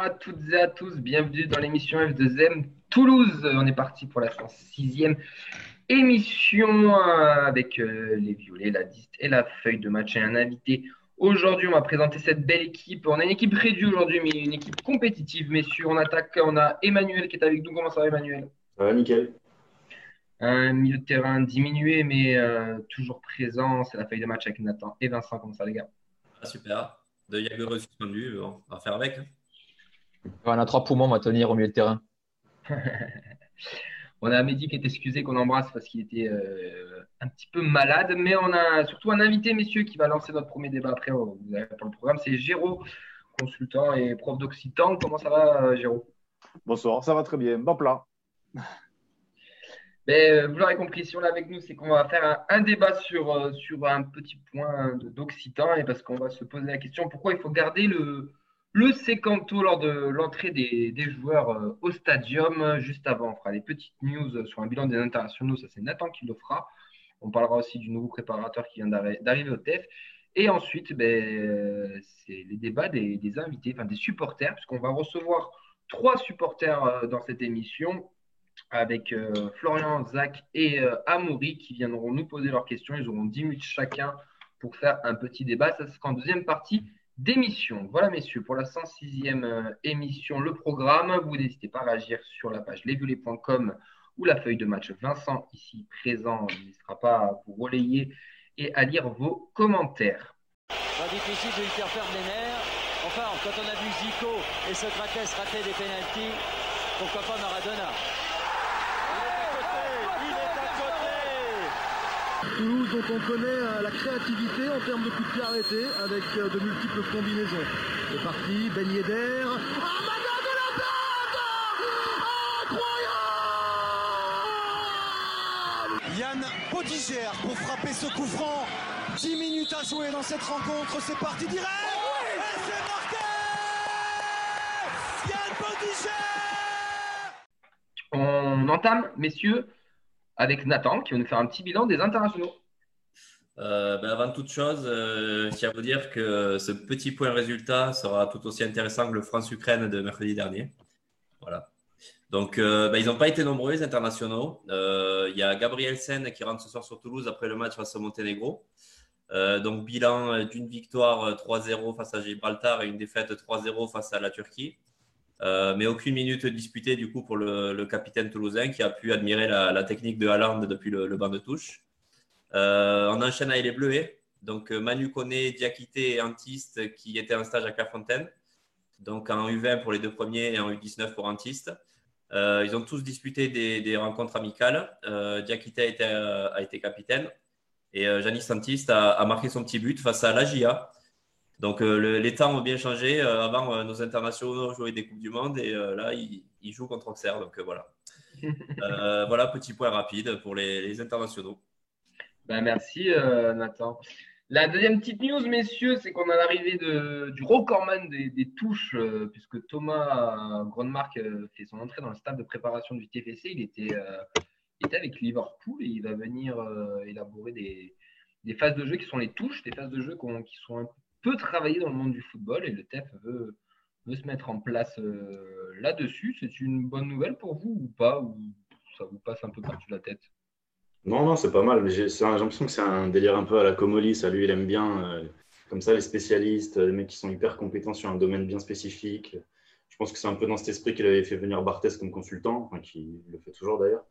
Bonsoir à toutes et à tous, bienvenue dans l'émission F2M Toulouse. On est parti pour la 106e émission euh, avec euh, les violets, la liste et la feuille de match et un invité. Aujourd'hui, on va présenter cette belle équipe. On a une équipe réduite aujourd'hui, mais une équipe compétitive, messieurs. On attaque, on a Emmanuel qui est avec nous. Comment ça va, Emmanuel? Ça va, nickel. Un milieu de terrain diminué, mais euh, toujours présent. C'est la feuille de match avec Nathan et Vincent. Comment ça, les gars? Ah, Super. De Jager suspendu, on va faire avec. On a trois poumons, on va tenir au milieu de terrain. on a Mehdi qui est excusé, qu'on embrasse parce qu'il était euh, un petit peu malade. Mais on a surtout un invité, messieurs, qui va lancer notre premier débat après vous avez pour le programme. C'est Géraud, consultant et prof d'occitan. Comment ça va, euh, Géraud? Bonsoir, ça va très bien. Bon plat. Mais, euh, vous l'aurez compris, si on est avec nous, c'est qu'on va faire un, débat sur, sur un petit point d'occitan et parce qu'on va se poser la question pourquoi il faut garder le, le sécanto lors de l'entrée des, joueurs euh, au stadium. Juste avant, on fera des petites news sur un bilan des internationaux. Ça, c'est Nathan qui le fera. On parlera aussi du nouveau préparateur qui vient d'arriver au TEF. Et ensuite, ben, c'est les débats des, invités, enfin des supporters, puisqu'on va recevoir trois supporters euh, dans cette émission avec euh, Florian, Zach et Amaury qui viendront nous poser leurs questions. Ils auront 10 minutes chacun pour faire un petit débat. Ça sera en deuxième partie d'émission. Voilà, messieurs, pour la 106e euh, émission, le programme. Vous n'hésitez pas à réagir sur la page lesviolets.com ou la feuille de match. Vincent, ici présent, n'hésitera pas à vous relayer et à lire vos commentaires. Pas difficile de lui faire perdre les nerfs. Enfin, quand on a vu Zico et Socrates rater des pénalties, pourquoi pas Maradona? Toulouse dont on connaît euh, la créativité en termes de coups de pied arrêtés avec euh, de multiples combinaisons. C'est parti, Ben Yedder. Ah, de la Incroyable Yann Podigère pour frapper ce coup franc. 10 minutes à jouer dans cette rencontre, c'est parti direct Et c'est marqué Yann Podigère On entame, messieurs, avec Nathan qui va nous faire un petit bilan des internationaux. Euh, ben avant toute chose, euh, je tiens à vous dire que ce petit point résultat sera tout aussi intéressant que le France-Ukraine de mercredi dernier. Voilà. Donc, euh, ben, ils n'ont pas été nombreux, les internationaux. Il y a Gabriel Sen qui rentre ce soir sur Toulouse après le match face au Monténégro. donc, bilan d'une victoire 3-0 face à Gibraltar et une défaite 3-0 face à la Turquie. Euh, mais aucune minute disputée du coup pour le, capitaine toulousain qui a pu admirer la, technique de Haaland depuis le, banc de touche. Euh, on enchaîne avec les Bleuets. Donc euh, Manu Koné, Diakité et Antiste qui étaient en stage à Clairefontaine. Donc en U20 pour les deux premiers et en U19 pour Antiste. ils ont tous disputé des, rencontres amicales. Diakité a été, a été, capitaine et Janis Antiste a, a, marqué son petit but face à l'AGIA donc euh, les temps ont bien changé. Euh, avant, euh, nos internationaux jouaient des Coupes du Monde et là, ils, jouent contre Auxerre. Donc voilà. voilà, petit point rapide pour les, internationaux. Ben, merci Nathan. La deuxième petite news, messieurs, c'est qu'on a l'arrivée du recordman des, des touches, puisque Thomas Grandmark fait son entrée dans le stade de préparation du TFC. Il était, était avec Liverpool et il va venir élaborer des, des, phases de jeu qui sont les touches, des phases de jeu qui sont un peu peut travailler dans le monde du football et le TEF veut, se mettre en place euh, là-dessus. C'est une bonne nouvelle pour vous ou pas Ou ça vous passe un peu par-dessus la tête? Non, non, c'est pas mal. J'ai l'impression que c'est un délire un peu à la Comoli. Ça, lui, il aime bien. Euh, comme ça, les spécialistes, les mecs qui sont hyper compétents sur un domaine bien spécifique. Je pense que c'est un peu dans cet esprit qu'il avait fait venir Barthez comme consultant, qui le fait toujours d'ailleurs.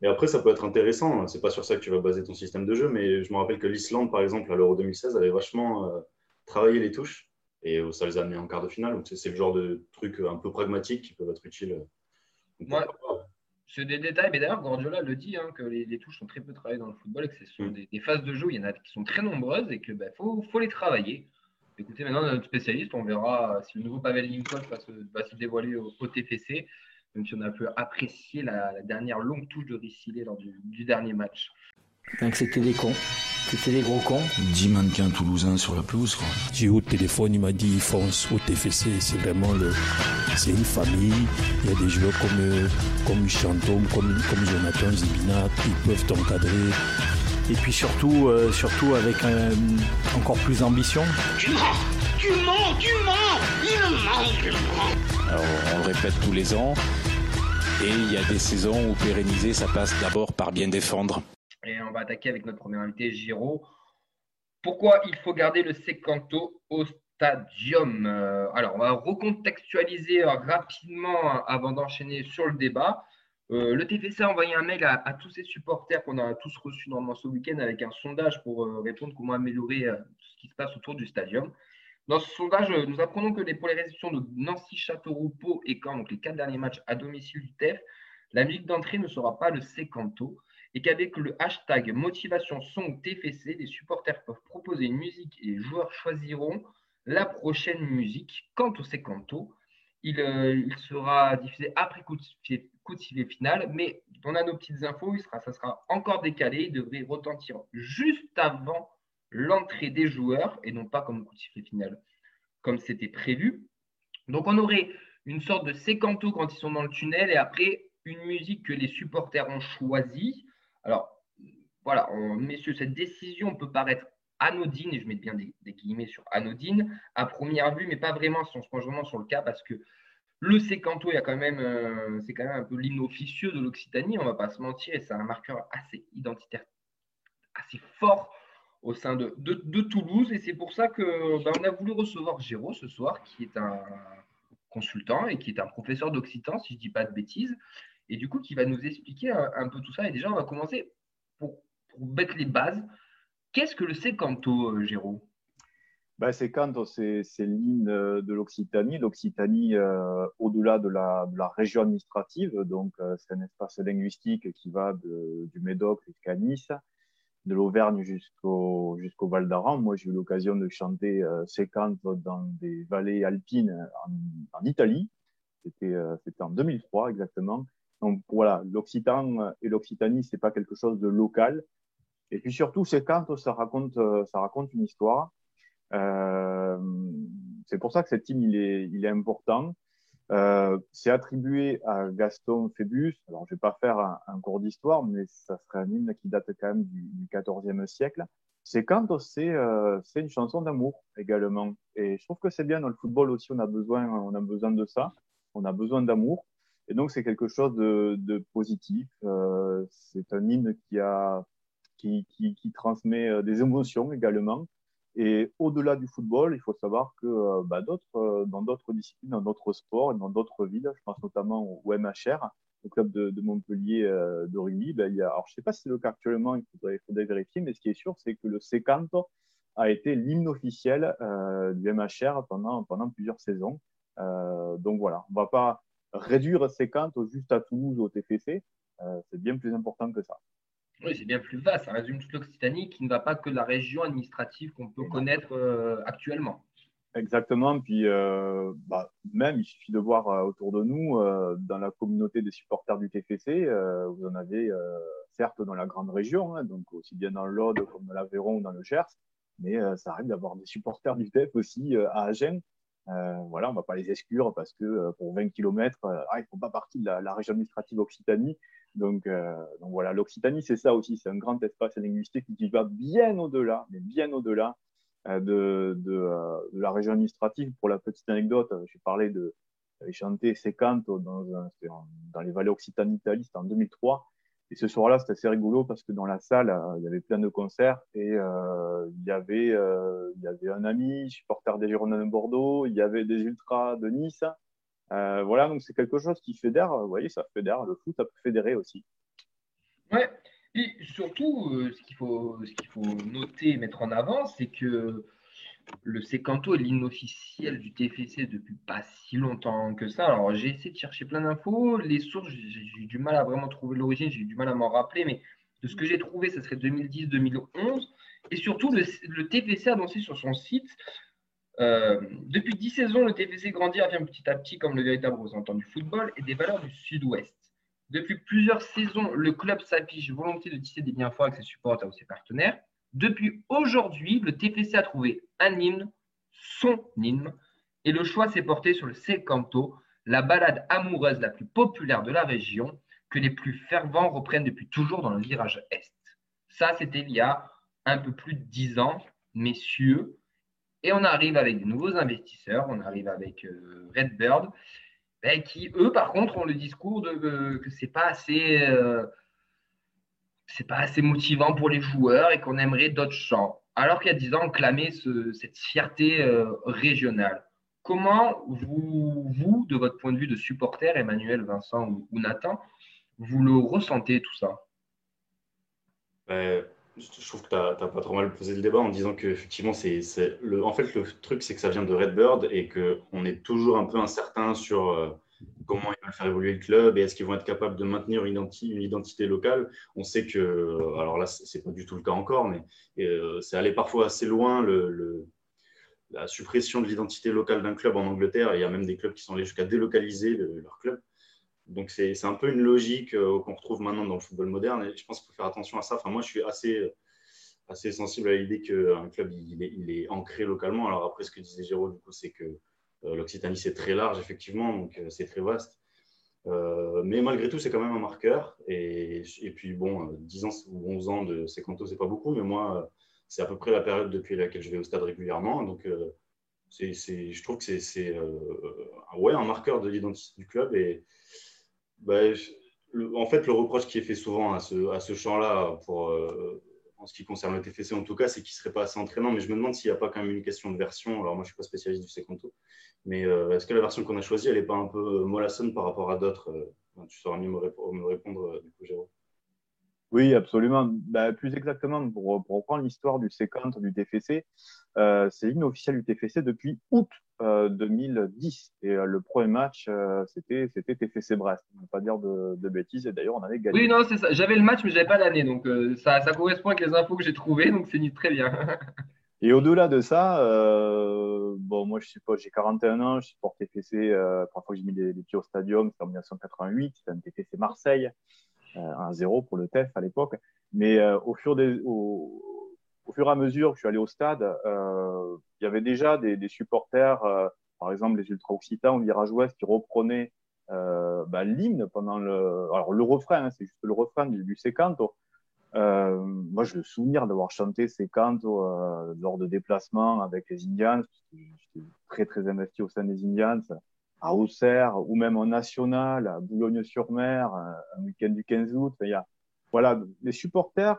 Mais après, ça peut être intéressant. C'est pas sur ça que tu vas baser ton système de jeu, mais je me rappelle que l'Islande, par exemple, à l'Euro 2016, avait vachement euh, travailler les touches et euh, ça les a amenés en quart de finale. Donc, c'est le genre de trucs un peu pragmatiques qui peuvent être utiles. Moi, c'est des détails, mais d'ailleurs, Guardiola le dit hein, que les, touches sont très peu travaillées dans le football et que ce sont mm. des, phases de jeu, il y en a qui sont très nombreuses et qu'il bah, faut, faut, les travailler. Écoutez, maintenant, notre spécialiste, on verra si le nouveau Pavel Lincoln va se, dévoiler au, TFC, même si on a pu apprécier la, dernière longue touche de Rissilé lors du, du dernier match. Donc c'était des cons. C'était des gros cons. 10 mannequins toulousains sur la pelouse. J'ai eu au téléphone, il m'a dit fonce au TFC. C'est vraiment le. C'est une famille. Il y a des joueurs comme, comme Chantôme, comme, comme Jonathan Zibina, ils peuvent t'encadrer. Et puis surtout, euh, surtout avec encore plus d'ambition. Tu mens tu mens, tu mens Il ment, il ment Alors, on le répète tous les ans. Et il y a des saisons où pérenniser, ça passe d'abord par bien défendre. Et on va attaquer avec notre premier invité, Giro. Pourquoi il faut garder le Secanto au stadium? Euh, Alors, on va recontextualiser rapidement avant d'enchaîner sur le débat. Euh, le TFC a envoyé un mail à, tous ses supporters qu'on a tous reçus normalement ce week-end avec un sondage pour euh, répondre comment améliorer ce qui se passe autour du stadium. Dans ce sondage, nous apprenons que les, pour les réceptions de Nancy, Châteauroux, Pau et Caen, donc les quatre derniers matchs à domicile du TEF, la musique d'entrée ne sera pas le Secanto et qu'avec le hashtag motivation son TFC, les supporters peuvent proposer une musique et les joueurs choisiront la prochaine musique. Quant au Secanto, il, euh, sera diffusé après coup de, coup de sifflet final, mais on a nos petites infos, ça sera encore décalé, il devrait retentir juste avant l'entrée des joueurs et non pas comme coup de sifflet final, comme c'était prévu. Donc on aurait une sorte de sécanto quand ils sont dans le tunnel et après une musique que les supporters ont choisie. Alors voilà, messieurs, cette décision peut paraître anodine, et je mets bien des, guillemets sur anodine, à première vue, mais pas vraiment si on se penche vraiment sur le cas, parce que le sécanto, il y quand même, euh, c'est quand même un peu l'hymne de l'Occitanie, on va pas se mentir, et c'est un marqueur assez identitaire, assez fort au sein de, Toulouse, et c'est pour ça que ben, a voulu recevoir Géraud ce soir, qui est un consultant et qui est un professeur d'occitan, si je dis pas de bêtises, et du coup qui va nous expliquer un, peu tout ça. Et déjà, on va commencer pour, pour mettre les bases. Qu'est-ce que le sécanto, euh, Géraud? Ben, c'est c'est euh, de l'Occitanie. L'Occitanie, euh, au-delà de la, région administrative, donc euh, c'est un espace linguistique qui va du Médoc jusqu'à Nice, de l'Auvergne jusqu'au jusqu'au Val d'Aran. Moi, j'ai eu l'occasion de chanter euh, dans des vallées alpines en, en Italie. C'était en 2003 exactement. Donc voilà, l'Occitan et l'Occitanie, c'est pas quelque chose de local. Et puis surtout, ces cantes, ça raconte, euh, ça raconte une histoire. Euh, c'est pour ça que cet hymne il est, il est important. Euh, c'est attribué à Gaston Phébus. Alors, je vais pas faire un, cours d'histoire, mais ça serait un hymne qui date quand même du, du 14e siècle. C'est quand c'est c'est une chanson d'amour également. Et je trouve que c'est bien dans le football aussi. On a besoin, on a besoin de ça. On a besoin d'amour. Et donc, c'est quelque chose de, positif. Euh, c'est un hymne qui transmet euh, des émotions également. Et au-delà du football, il faut savoir que euh, bah, dans d'autres disciplines, dans d'autres sports, dans d'autres villes, je pense notamment au, MHR, au club de, Montpellier de rugby, a, alors je ne sais pas si c'est le cas actuellement, il faudrait, vérifier, mais ce qui est sûr, c'est que le Secanto a été l'hymne officiel du MHR pendant, plusieurs saisons. Donc voilà, on ne va pas réduire Secanto juste à Toulouse au TFC, euh, c'est bien plus important que ça. Oui, c'est bien plus vaste. Ça résume toute l'Occitanie qui ne va pas que la région administrative qu'on peut connaître euh, actuellement. Exactement. Puis, euh, bah, même, il suffit de voir euh, autour de nous, dans la communauté des supporters du TFC, vous en avez certes dans la grande région, hein, donc aussi bien dans l'Aude comme dans l'Aveyron ou dans le Gers, mais ça arrive d'avoir des supporters du TF aussi à Agen. Euh, voilà, on va pas les exclure parce que euh, pour 20 km, ah, ils font pas partie de la, région administrative Occitanie. Donc, euh, donc voilà, l'Occitanie, c'est ça aussi, c'est un grand espace linguistique qui va bien au-delà, mais bien au-delà euh, de, de, euh, la région administrative. Pour la petite anecdote, j'ai parlé de chanté Secanto dans, dans les vallées Occitanie d'Italie, c'était en 2003. Et ce soir-là, c'était assez rigolo parce que dans la salle, euh, il y avait plein de concerts et euh, il, y avait, euh, il y avait un ami, supporter des Girondins de Bordeaux, il y avait des Ultras de Nice. Voilà, donc c'est quelque chose qui fédère. Vous voyez, ça fédère. Le foot, ça peut fédérer aussi. Ouais. Et surtout, ce qu'il faut noter et mettre en avant, c'est que le Secanto est l'hymne officiel du TFC depuis pas si longtemps que ça. Alors, j'ai essayé de chercher plein d'infos. Les sources, j'ai eu du mal à vraiment trouver l'origine, j'ai eu du mal à m'en rappeler, mais de ce que j'ai trouvé, ça serait 2010-2011. Et surtout, le, le, TFC a annoncé sur son site euh, depuis 10 saisons, le TFC grandit revient petit à petit comme le véritable représentant du football et des valeurs du sud-ouest. Depuis plusieurs saisons, le club s'affiche volonté de tisser des liens forts avec ses supporters ou ses partenaires. Depuis aujourd'hui, le TFC a trouvé un hymne, son hymne, et le choix s'est porté sur le Secanto, la balade amoureuse la plus populaire de la région, que les plus fervents reprennent depuis toujours dans le virage Est. Ça, c'était il y a un peu plus de dix ans, messieurs. Et on arrive avec de nouveaux investisseurs, on arrive avec euh, Redbird, ben, qui, eux, par contre, ont le discours de, euh, que c'est pas assez. euh, c'est pas assez motivant pour les joueurs et qu'on aimerait d'autres champs. Alors qu'il y a 10 ans, on clamait ce- cette fierté euh, régionale. Comment vous, de votre point de vue de supporter, Emmanuel, Vincent ou, Nathan, vous le ressentez tout ça? Ben, je trouve que tu n'as pas trop mal posé le débat en disant qu'effectivement, c'est, c'est le, en fait, le truc, c'est que ça vient de Redbird et qu'on est toujours un peu incertain sur euh, comment ils veulent faire évoluer le club et est-ce qu'ils vont être capables de maintenir une, identi- une identité locale. On sait que, alors là, c'est c'est pas du tout le cas encore, mais euh, c'est allé parfois assez loin la suppression de l'identité locale d'un club en Angleterre. Il y a même des clubs qui sont allés jusqu'à délocaliser le- leur club. Donc c'est un peu une logique euh, qu'on retrouve maintenant dans le football moderne et je pense qu'il faut faire attention à ça. Enfin, moi, je suis assez, assez sensible à l'idée qu'un club il est, ancré localement. Alors après, ce que disait Géraud, du coup, c'est que l'Occitanie, c'est très large, effectivement, donc euh, c'est très vaste. Euh, mais malgré tout, c'est quand même un marqueur. Et, puis, bon, euh, 10 ans ou 11 ans de Secanto, c'est pas beaucoup, mais moi, euh, c'est à peu près la période depuis laquelle je vais au stade régulièrement. Donc, euh, je trouve que c'est, euh, ouais, un marqueur de l'identité du club. Et bah, en fait, le reproche qui est fait souvent à ce, à ce champ-là, pour, euh, en ce qui concerne le TFC en tout cas, c'est qu'il ne serait pas assez entraînant. Mais je me demande s'il n'y a pas quand même une question de version. Alors, moi, je ne suis pas spécialiste du Secanto. Mais euh, est-ce que la version qu'on a choisie, elle n'est pas un peu mollassonne par rapport à d'autres euh, Tu sauras mieux me, rép- me répondre, euh, du coup, Jérôme. Oui, absolument. Ben, plus exactement, pour, pour reprendre l'histoire du séquence du TFC, euh, c'est l'hymne officiel du TFC depuis août euh, 2010. Et euh, le premier match, euh, c'était TFC Brest. On ne va pas dire de, de bêtises. Et d'ailleurs, on avait gagné. Oui, non, c'est ça. J'avais le match, mais je n'avais pas l'année. Donc, euh, ça, ça correspond avec les infos que j'ai trouvées. Donc, c'est très bien. Et au-delà de ça, euh, bon, moi, je supporte, j'ai 41 ans, je supporte TFC. Euh, la première fois que j'ai mis les, les pieds au stadium, c'était en 1988. C'était un TFC Marseille, euh, 1-0 pour le TEF à l'époque. Mais euh, au, fur des, au, au fur et à mesure que je suis allé au stade, euh, il y avait déjà des, des supporters, euh, par exemple les ultra-occitans ou virage ouest, qui reprenaient euh, bah, l'hymne pendant le. Alors, le refrain, hein, c'est juste le refrain du, du Secanto. Euh, moi, j'ai le souvenir d'avoir chanté ces cantos euh, lors de déplacements avec les Indians. J'étais très, très investi au sein des Indians, à Auxerre ou même en national, à Boulogne-sur-Mer, un week-end du 15 août. Il y a, voilà, les supporters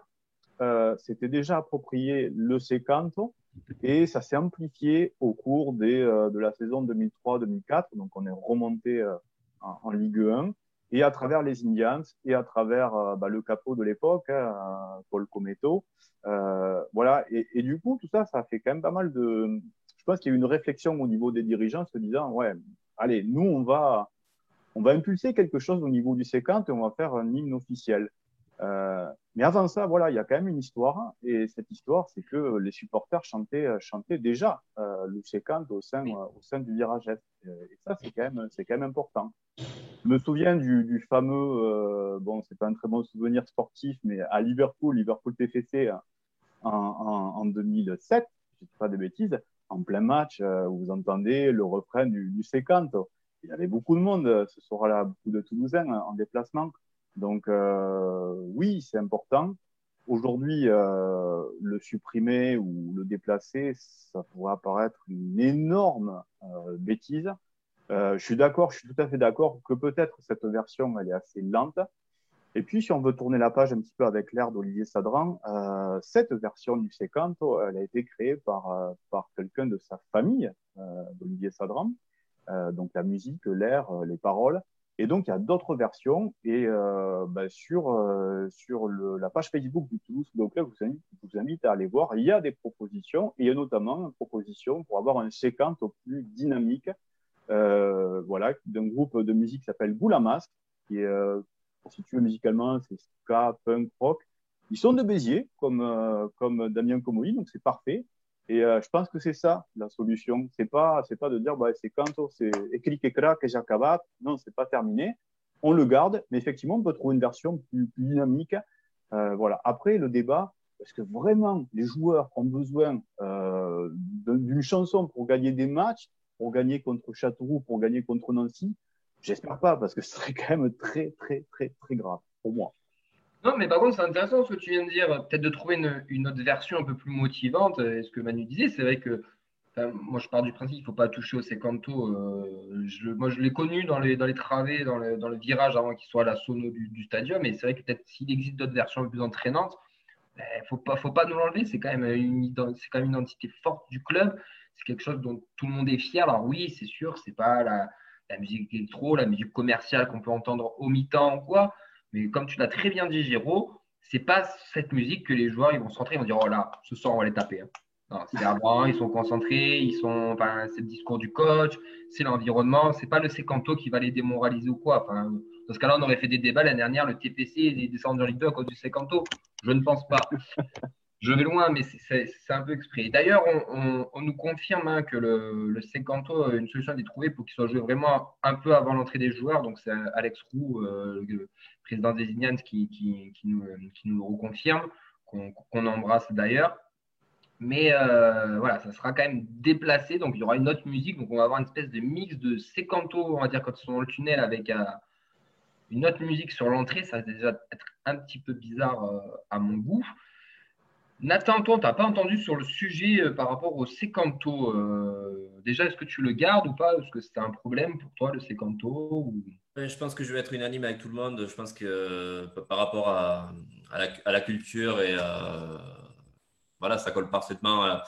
euh, s'étaient déjà approprié le Secanto et ça s'est amplifié au cours des, euh, de la saison 2003-2004. Donc, on est remonté euh, en, Ligue 1 et à travers les Indians et à travers euh, bah, le capot de l'époque, hein, Paul Cometo. Euh, voilà, et, et, du coup, tout ça, ça a fait quand même pas mal de. Je pense qu'il y a eu une réflexion au niveau des dirigeants se disant ouais, allez, nous, on va, on va impulser quelque chose au niveau du séquent et on va faire un hymne officiel. Euh, mais avant ça, voilà, il y a quand même une histoire, et cette histoire, c'est que les supporters chantaient, chantaient déjà euh, le séquent au sein, au sein du virage Est. Et ça, c'est quand même, c'est quand même important. Je me souviens du, du fameux, euh, bon, c'est pas un très bon souvenir sportif, mais à Liverpool, Liverpool TFC en, en, en 2007, je dis pas de bêtises, en plein match, euh, vous entendez le refrain du, du. Il y avait beaucoup de monde ce soir-là, beaucoup de Toulousains en déplacement. Donc euh, oui, c'est important. Aujourd'hui, euh, le supprimer ou le déplacer, ça pourrait apparaître une énorme euh, bêtise. Euh, je suis d'accord, je suis tout à fait d'accord que peut-être cette version, elle est assez lente. Et puis, si on veut tourner la page un petit peu avec l'air d'Olivier Sadran, euh, cette version du Secanto, elle a été créée par, euh, par quelqu'un de sa famille, euh, d'Olivier Sadran. donc, la musique, l'air, les paroles. Et donc, il y a d'autres versions. Et euh, bah, sur, euh, sur le, la page Facebook du Toulouse Football Club, je vous, invite, je vous invite à aller voir. Il y a des propositions. Il y a notamment une proposition pour avoir un séquence plus dynamique. Euh, voilà, d'un groupe de musique qui s'appelle Goulamas, qui est euh, constitué musicalement, c'est ska, punk, rock. Ils sont de Béziers, comme, euh, comme Damien Comoli, donc c'est parfait. Et euh, je pense que c'est ça la solution. C'est pas, c'est pas de dire, bah, c'est quand c'est écrit et crack et j'acabat. Non, c'est pas terminé. On le garde, mais effectivement, on peut trouver une version plus, plus dynamique. Euh, voilà. Après, le débat, est-ce que vraiment les joueurs ont besoin euh, d'une chanson pour gagner des matchs, pour gagner contre Châteauroux, pour gagner contre Nancy? J'espère pas, parce que ce serait quand même très, très, très, très grave pour moi. Non, mais par contre, c'est intéressant ce que tu viens de dire. Peut-être de trouver une, une, autre version un peu plus motivante. Ce que Manu disait, c'est vrai que moi, je pars du principe qu'il ne faut pas toucher au secanto. Euh, je, moi, je l'ai connu dans les, dans les travées, dans le, dans le virage avant qu'il soit à la sono du, stadium. Et c'est vrai que peut-être s'il existe d'autres versions plus entraînantes, il ben, ne faut pas, faut pas nous l'enlever. C'est quand, même une, quand même une identité forte du club. C'est quelque chose dont tout le monde est fier. Alors oui, c'est sûr, c'est pas la, la musique électro, la musique commerciale qu'on peut entendre au mi-temps ou quoi. Mais comme tu l'as très bien dit, Giro, c'est pas cette musique que les joueurs ils vont se rentrer, ils vont dire oh là, ce soir on va les taper. Hein. C'est avant, ils sont concentrés, ils sont, enfin, c'est le discours du coach, c'est l'environnement, c'est pas le sécanto qui va les démoraliser ou quoi. Enfin, dans ce cas-là, on aurait fait des débats l'année dernière, le TPC est descendu en Ligue 2 à cause du sécanto. Je ne pense pas. Je vais loin, mais c'est un peu exprès. D'ailleurs, on, nous confirme hein, que le, le Secanto, une solution a été trouvée pour qu'il soit joué vraiment un peu avant l'entrée des joueurs. Donc, c'est Alex Roux, euh, le président des Indians, qui, qui, nous, qui, nous, le reconfirme, qu'on embrasse d'ailleurs. Mais euh, voilà, ça sera quand même déplacé. Donc, il y aura une autre musique. Donc, on va avoir une espèce de mix de Secanto, on va dire, quand ils sont dans le tunnel, avec euh, une autre musique sur l'entrée. Ça va déjà être un petit peu bizarre à mon goût. Nathan, toi, tu n'as pas entendu sur le sujet euh, par rapport au sécanto. Euh, déjà, est-ce que tu le gardes ou pas? Est-ce que c'est un problème pour toi, le sécanto Je pense que je vais être unanime avec tout le monde. Je pense que euh, par rapport à, la, culture et voilà, ça colle parfaitement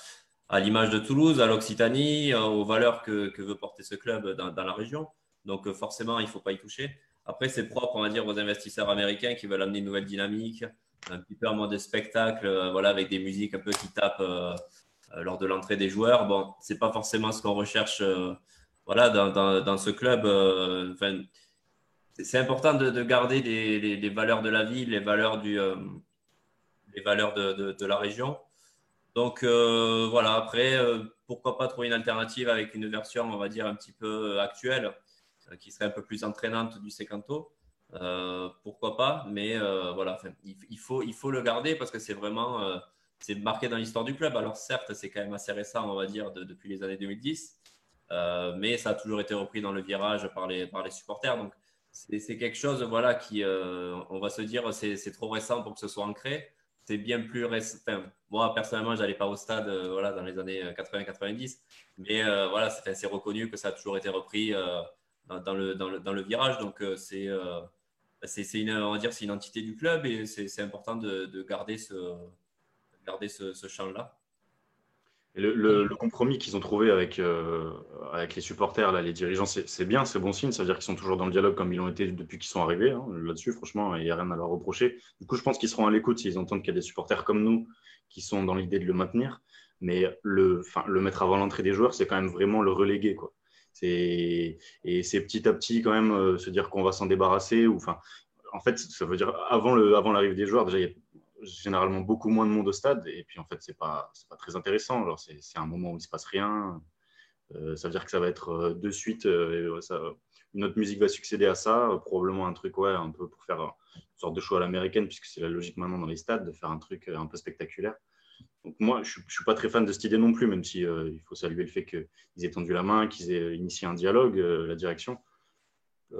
à, l'image de Toulouse, à l'Occitanie, aux valeurs que, veut porter ce club dans, dans la région. Donc forcément, il ne faut pas y toucher. Après, c'est propre, on va dire, aux investisseurs américains qui veulent amener une nouvelle dynamique, un petit peu en mode spectacle, euh, voilà, avec des musiques un peu qui tapent euh, euh, lors de l'entrée des joueurs. Bon, c'est pas forcément ce qu'on recherche, voilà, dans, ce club. Enfin, c'est important de, de garder les, valeurs de la ville, les valeurs du, les valeurs de, la région. Donc voilà, après, pourquoi pas trouver une alternative avec une version, on va dire, un petit peu actuelle, qui serait un peu plus entraînante du Secanto. Euh, pourquoi pas Mais euh, voilà, il, faut, le garder parce que c'est vraiment euh, c'est marqué dans l'histoire du club. Alors certes, c'est quand même assez récent, on va dire, depuis les années 2010, mais ça a toujours été repris dans le virage par les, supporters. Donc c'est quelque chose, voilà, qui, on va se dire, c'est trop récent pour que ce soit ancré. C'est bien plus récent. moi, personnellement, j'allais pas au stade, voilà, dans les années 80-90, mais voilà, c'est reconnu que ça a toujours été repris. Dans, le, dans, le, virage. Donc, c'est c'est une, on va dire, c'est une entité du club et c'est important de, de, garder ce, garder ce, ce champ-là. Le, le, compromis qu'ils ont trouvé avec, euh, avec les supporters, là, les dirigeants, c'est bien, c'est bon signe. Ça veut dire qu'ils sont toujours dans le dialogue comme ils l'ont été depuis qu'ils sont arrivés. Hein, Là-dessus, franchement, il n'y a rien à leur reprocher. Du coup, je pense qu'ils seront à l'écoute s'ils entendent qu'il y a des supporters comme nous qui sont dans l'idée de le maintenir. Mais le, le mettre avant l'entrée des joueurs, c'est quand même vraiment le reléguer. Quoi. Et c'est petit à petit quand même euh, se dire qu'on va s'en débarrasser. Ou, en fait, ça veut dire avant l'arrivée des joueurs, déjà, il y a généralement beaucoup moins de monde au stade. Et puis, en fait, ce n'est pas, très intéressant. C'est un moment où il ne se passe rien. Euh, ça veut dire que ça va être euh, de suite, une autre musique va succéder à ça, probablement un truc, ouais, un peu pour faire une sorte de show à l'américaine, puisque c'est la logique maintenant dans les stades, de faire un truc un peu spectaculaire. Donc moi, je ne suis pas très fan de cette idée non plus, même si euh, il faut saluer le fait qu'ils aient tendu la main, qu'ils aient initié un dialogue, euh, la direction. Euh,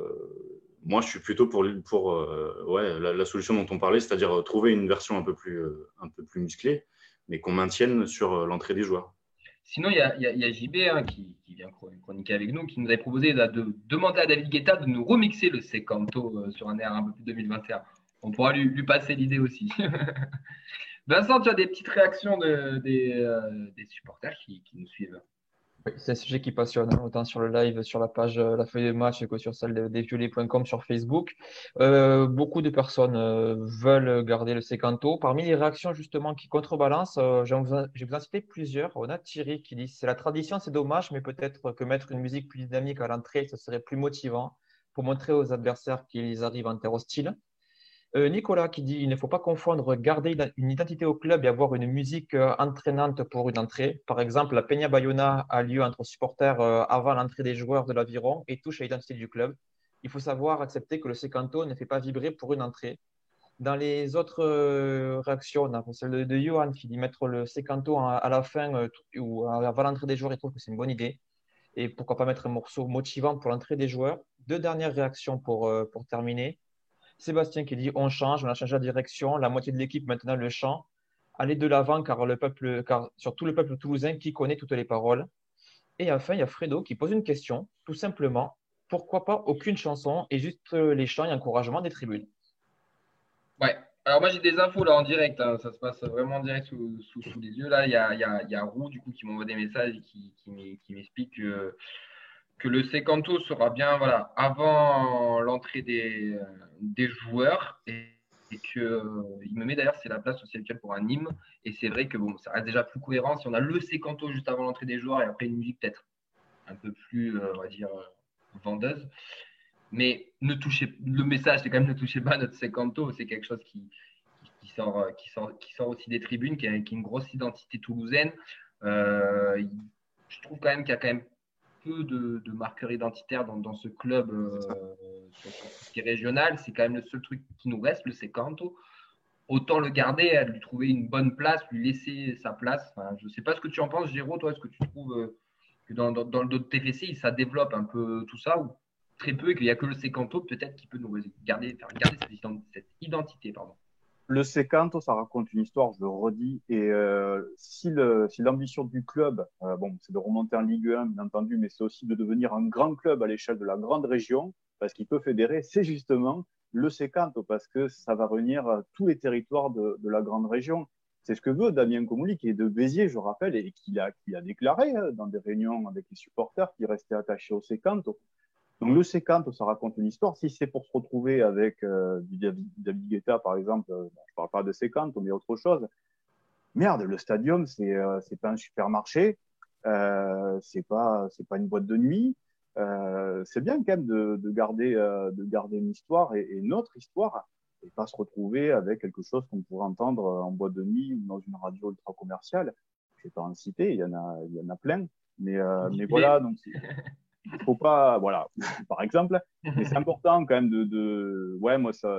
moi, je suis plutôt pour, la, solution dont on parlait, c'est-à-dire trouver une version un peu plus, un peu plus musclée, mais qu'on maintienne sur l'entrée des joueurs. Sinon, il y a, JB hein, qui, vient chroniquer avec nous, qui nous avait proposé de, demander à David Guetta de nous remixer le Secanto sur un air un peu plus 2021. On pourra lui passer l'idée aussi. Vincent, tu as des petites réactions des, euh, des, supporters qui, nous suivent? C'est un sujet qui passionne, hein, autant sur le live, sur la page euh, La Feuille de Match que sur celle desviolets.com sur Facebook. Euh, beaucoup de personnes veulent garder le sécanto. Parmi les réactions justement qui contrebalancent, je vais vous en citer plusieurs. On a Thierry qui dit c'est la tradition, c'est dommage, mais peut-être que mettre une musique plus dynamique à l'entrée, ce serait plus motivant pour montrer aux adversaires qu'ils arrivent en terre hostile. Euh, Nicolas qui dit il ne faut pas confondre garder une identité au club et avoir une musique euh, entraînante pour une entrée. Par exemple, la Peña Bayona a lieu entre supporters euh, avant l'entrée des joueurs de l'aviron et touche à l'identité du club. Il faut savoir accepter que le secanto ne fait pas vibrer pour une entrée. Dans les autres réactions, celle de, Johan qui dit mettre le secanto à, la fin ou avant l'entrée des joueurs, il trouve que c'est une bonne idée. Et pourquoi pas mettre un morceau motivant pour l'entrée des joueurs. Deux dernières réactions pour, pour terminer. Sébastien qui dit on change, on a changé la direction, la moitié de l'équipe maintenant le chant. aller de l'avant car le peuple, car surtout le peuple toulousain qui connaît toutes les paroles. Et enfin, il y a Fredo qui pose une question, tout simplement, pourquoi pas aucune chanson et juste les chants et encouragements des tribunes? Ouais. Alors moi j'ai des infos là en direct, hein. ça se passe vraiment en direct sous, sous, les yeux. Là, il y a, y a, y a Roux du coup qui m'envoie des messages et qui, qui m'explique que, que le sécanto sera bien voilà, avant l'entrée des, des joueurs et, et que euh, il me met d'ailleurs c'est la place aussi actuelle pour un hymne et c'est vrai que bon ça reste déjà plus cohérent si on a le sécanto juste avant l'entrée des joueurs et après une musique peut-être un peu plus euh, on va dire euh, vendeuse. Mais ne touchez, le message, c'est quand même ne touchez pas notre sécanto. C'est quelque chose qui, qui, sort, euh, qui, sort, qui sort aussi des tribunes, qui a, une grosse identité toulousaine. Euh, je trouve quand même qu'il y a quand même peu de, de marqueurs identitaires dans, dans ce club euh, qui est régional. C'est quand même le seul truc qui nous reste, le sécanto. Autant le garder, lui trouver une bonne place, lui laisser sa place. Enfin, je ne sais pas ce que tu en penses, Géraud. Toi, est-ce que tu trouves que dans, dans, dans le TFC, ça développe un peu tout ça ou très peu et qu'il n'y a que le sécanto peut-être qui peut nous garder, faire garder cette, identité. Pardon. Le sécanto, ça raconte une histoire, je le redis, et euh, si l'ambition du club, euh, bon, c'est de remonter en Ligue 1, bien entendu, mais c'est aussi de devenir un grand club à l'échelle de la grande région, parce qu'il peut fédérer, c'est justement le sécanto, parce que ça va réunir tous les territoires de, la grande région. C'est ce que veut Damien Comouli, qui est de Béziers, je rappelle, et qui a, qui déclaré hein, dans des réunions avec les supporters qu'il restait attaché au sécanto. Donc le séquente, ça raconte une histoire. Si c'est pour se retrouver avec euh, du David Guetta, par exemple, euh, je parle pas de séquente, mais autre chose. Merde, le stadium, c'est euh, c'est pas un supermarché, euh, c'est pas c'est pas une boîte de nuit. Euh, c'est bien quand même de, de garder de garder une histoire et, et, notre histoire et pas se retrouver avec quelque chose qu'on pourrait entendre en boîte de nuit ou dans une radio ultra commerciale. Je vais pas en citer, il y en a il y en a plein, mais mais voilà donc il faut pas, voilà, par exemple. Mais c'est important quand même de, de, ouais, moi ça,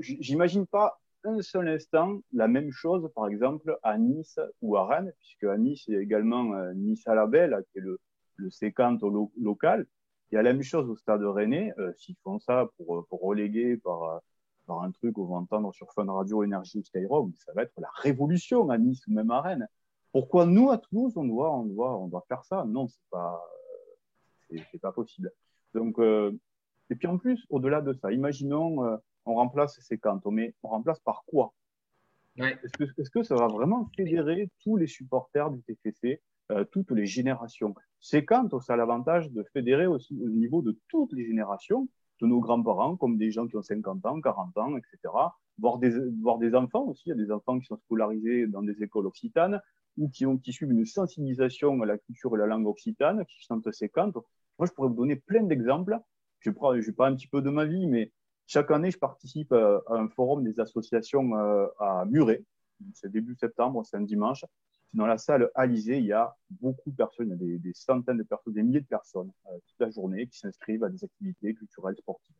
j'imagine pas un seul instant la même chose, par exemple, à Nice ou à Rennes, puisque à Nice, il y a également euh, Nice à la Belle, qui est le, le séquente local. Il y a la même chose au stade Rennais, euh, s'ils font ça pour, pour reléguer par, par un truc qu'on va entendre sur Fun Radio, Énergie ou Skyrock, ça va être la révolution à Nice ou même à Rennes. Pourquoi nous, à Toulouse, on doit, on doit, on doit faire ça? Non, c'est pas, c'est pas possible. Donc, euh, et puis en plus, au-delà de ça, imaginons, euh, on remplace ces cantons, mais on remplace par quoi? Ouais. Est-ce que, est que, ça va vraiment fédérer tous les supporters du TFC, euh, toutes les générations? Ces cantons, ça a l'avantage de fédérer aussi au niveau de toutes les générations, de nos grands-parents, comme des gens qui ont 50 ans, 40 ans, etc. Voir des, voir des enfants aussi, il y a des enfants qui sont scolarisés dans des écoles occitanes, ou qui, ont, qui suivent une sensibilisation à la culture et la langue occitane, qui chantent ces cantes. Moi, je pourrais vous donner plein d'exemples. Je prends, je pas un petit peu de ma vie, mais chaque année, je participe à, un forum des associations euh, à Muret. C'est début septembre, c'est un dimanche. Dans la salle Alizé, il y a beaucoup de personnes, il y a des, centaines de personnes, des milliers de personnes euh, toute la journée qui s'inscrivent à des activités culturelles, sportives.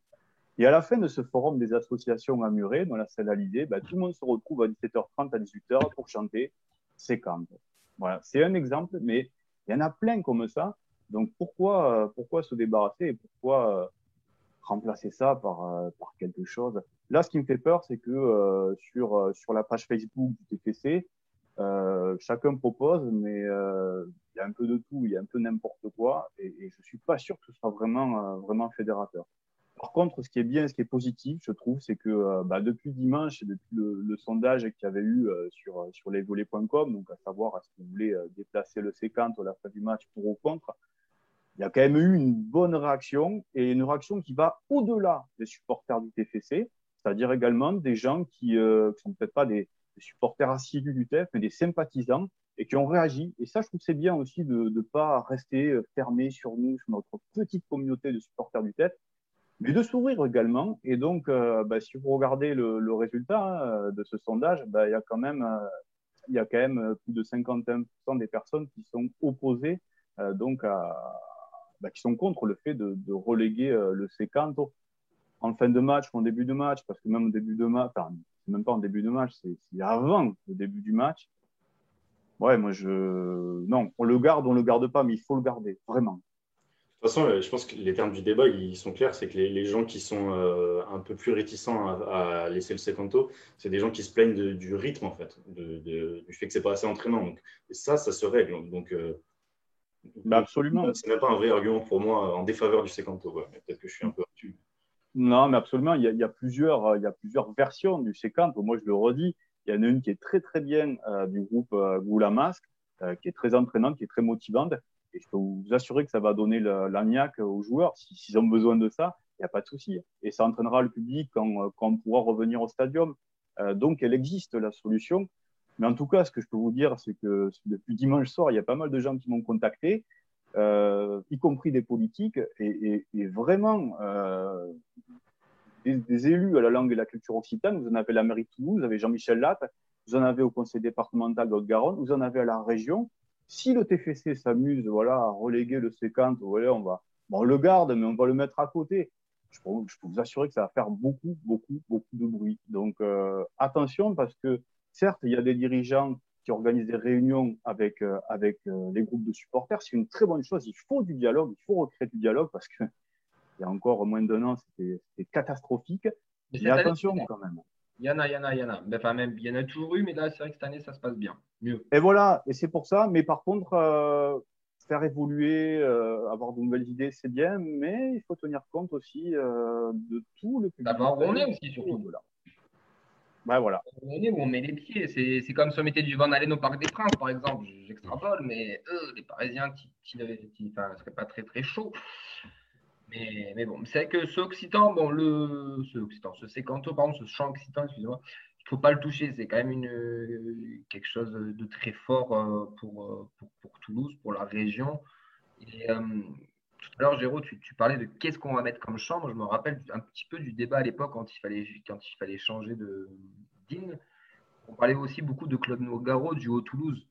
Et à la fin de ce forum des associations à Muret, dans la salle Alizé, bah, tout le monde se retrouve à 17h30, à 18h pour chanter séquente. Voilà, c'est un exemple, mais il y en a plein comme ça. Donc pourquoi, euh, pourquoi se débarrasser et pourquoi euh, remplacer ça par, euh, par quelque chose? Là, ce qui me fait peur, c'est que sur, sur la page Facebook du TPC, chacun propose, mais il y a un peu de tout, il y a un peu n'importe quoi, et, et je suis pas sûr que ce soit vraiment, vraiment fédérateur. Par contre, ce qui est bien, ce qui est positif, je trouve, c'est que euh, bah, depuis dimanche et depuis le, sondage qu'il y avait eu euh, sur, euh, sur lesvolets.com, donc à savoir est-ce que vous voulez déplacer le séquente à la fin du match pour ou contre, il y a quand même eu une bonne réaction et une réaction qui va au-delà des supporters du TFC, c'est-à-dire également des gens qui ne sont peut-être pas des, des, supporters assidus du TF, mais des sympathisants et qui ont réagi. Et ça, je trouve que c'est bien aussi de ne pas rester fermé sur nous, sur notre petite communauté de supporters du TF, mais de s'ouvrir également. Et donc, euh, bah, si vous regardez le, résultat hein, de ce sondage, bah, il y a quand même, euh, plus de 51% des personnes qui sont opposées, euh, donc bah, qui sont contre le fait de, reléguer euh, le sécanto en fin de match ou en début de match, parce que même au début de match, enfin, même pas en début de match, c'est avant le début du match. Ouais, moi je, non, on le garde, on le garde pas, mais il faut le garder, vraiment. Toute façon, euh, je pense que les termes du débat, ils sont clairs. C'est que les, les, gens qui sont euh, un peu plus réticents à, à laisser le secanto, c'est des gens qui se plaignent de, du rythme, en fait, de, de, du fait que c'est pas assez entraînant. Donc, ça, ça se règle. Donc, euh, bah absolument. C'est même pas un vrai argument pour moi en défaveur du secanto. Peut-être que je suis un peu dessus. Non, mais absolument. Il y, a, il y, a plusieurs, il y a plusieurs versions du secanto. Moi, je le redis. Il y en a une qui est très, très bien euh, du groupe euh, Goula Mask, qui est très entraînante, qui est très motivante. Et je peux vous assurer que ça va donner l'agnac aux joueurs. S'ils ont besoin de ça, il n'y a pas de souci. Et ça entraînera le public quand, quand on pourra revenir au stadium. Euh, donc, elle existe, la solution. Mais en tout cas, ce que je peux vous dire, c'est que depuis dimanche soir, il y a pas mal de gens qui m'ont contacté, euh, y compris des politiques, et, vraiment euh, des, élus à la langue et la culture occitane. Vous en avez la mairie de Toulouse, vous avez Jean-Michel Latte, vous en avez au conseil départemental de Haute-Garonne, vous en avez à la région. Si le TFC s'amuse voilà, à reléguer le séquente, voilà, on, va, bon, on le garde, mais on va le mettre à côté. Je peux, je peux vous assurer que ça va faire beaucoup, beaucoup, beaucoup de bruit. Donc euh, attention parce que certes, il y a des dirigeants qui organisent des réunions avec, euh, avec euh, les groupes de supporters. C'est une très bonne chose. Il faut du dialogue, il faut recréer du dialogue parce qu'il y a encore moins d'un an, c'était catastrophique. Mais, mais attention année, quand même. Il y en a, il y en a, il y en a. Enfin, même, il y en a toujours eu, mais là, c'est vrai que cette année, ça se passe bien. Mieux. Et voilà, et c'est pour ça. Mais par contre, euh, faire évoluer, euh, avoir de nouvelles idées, c'est bien, mais il faut tenir compte aussi euh, de tout le public. D'abord, on est aussi, surtout. Voilà. Ben voilà. On est où on met les pieds. C'est comme si on mettait du Van Halen au Parc des Princes, par exemple. J'extrapole, mais eux, les Parisiens, qui ne seraient pas très, très chauds. Mais, mais, bon, c'est vrai que ce occitan, bon, le, ce occitan, ce pardon, ce chant occitan, excusez-moi, il ne faut pas le toucher. C'est quand même une, quelque chose de très fort euh, pour, pour, pour Toulouse, pour la région. Et, euh, tout à l'heure, Géraud, tu, tu, parlais de qu'est-ce qu'on va mettre comme chant. Moi, je me rappelle un petit peu du débat à l'époque quand il fallait, quand il fallait changer de d'hymne. On parlait aussi beaucoup de Claude Nogaro du Haut-Toulouse,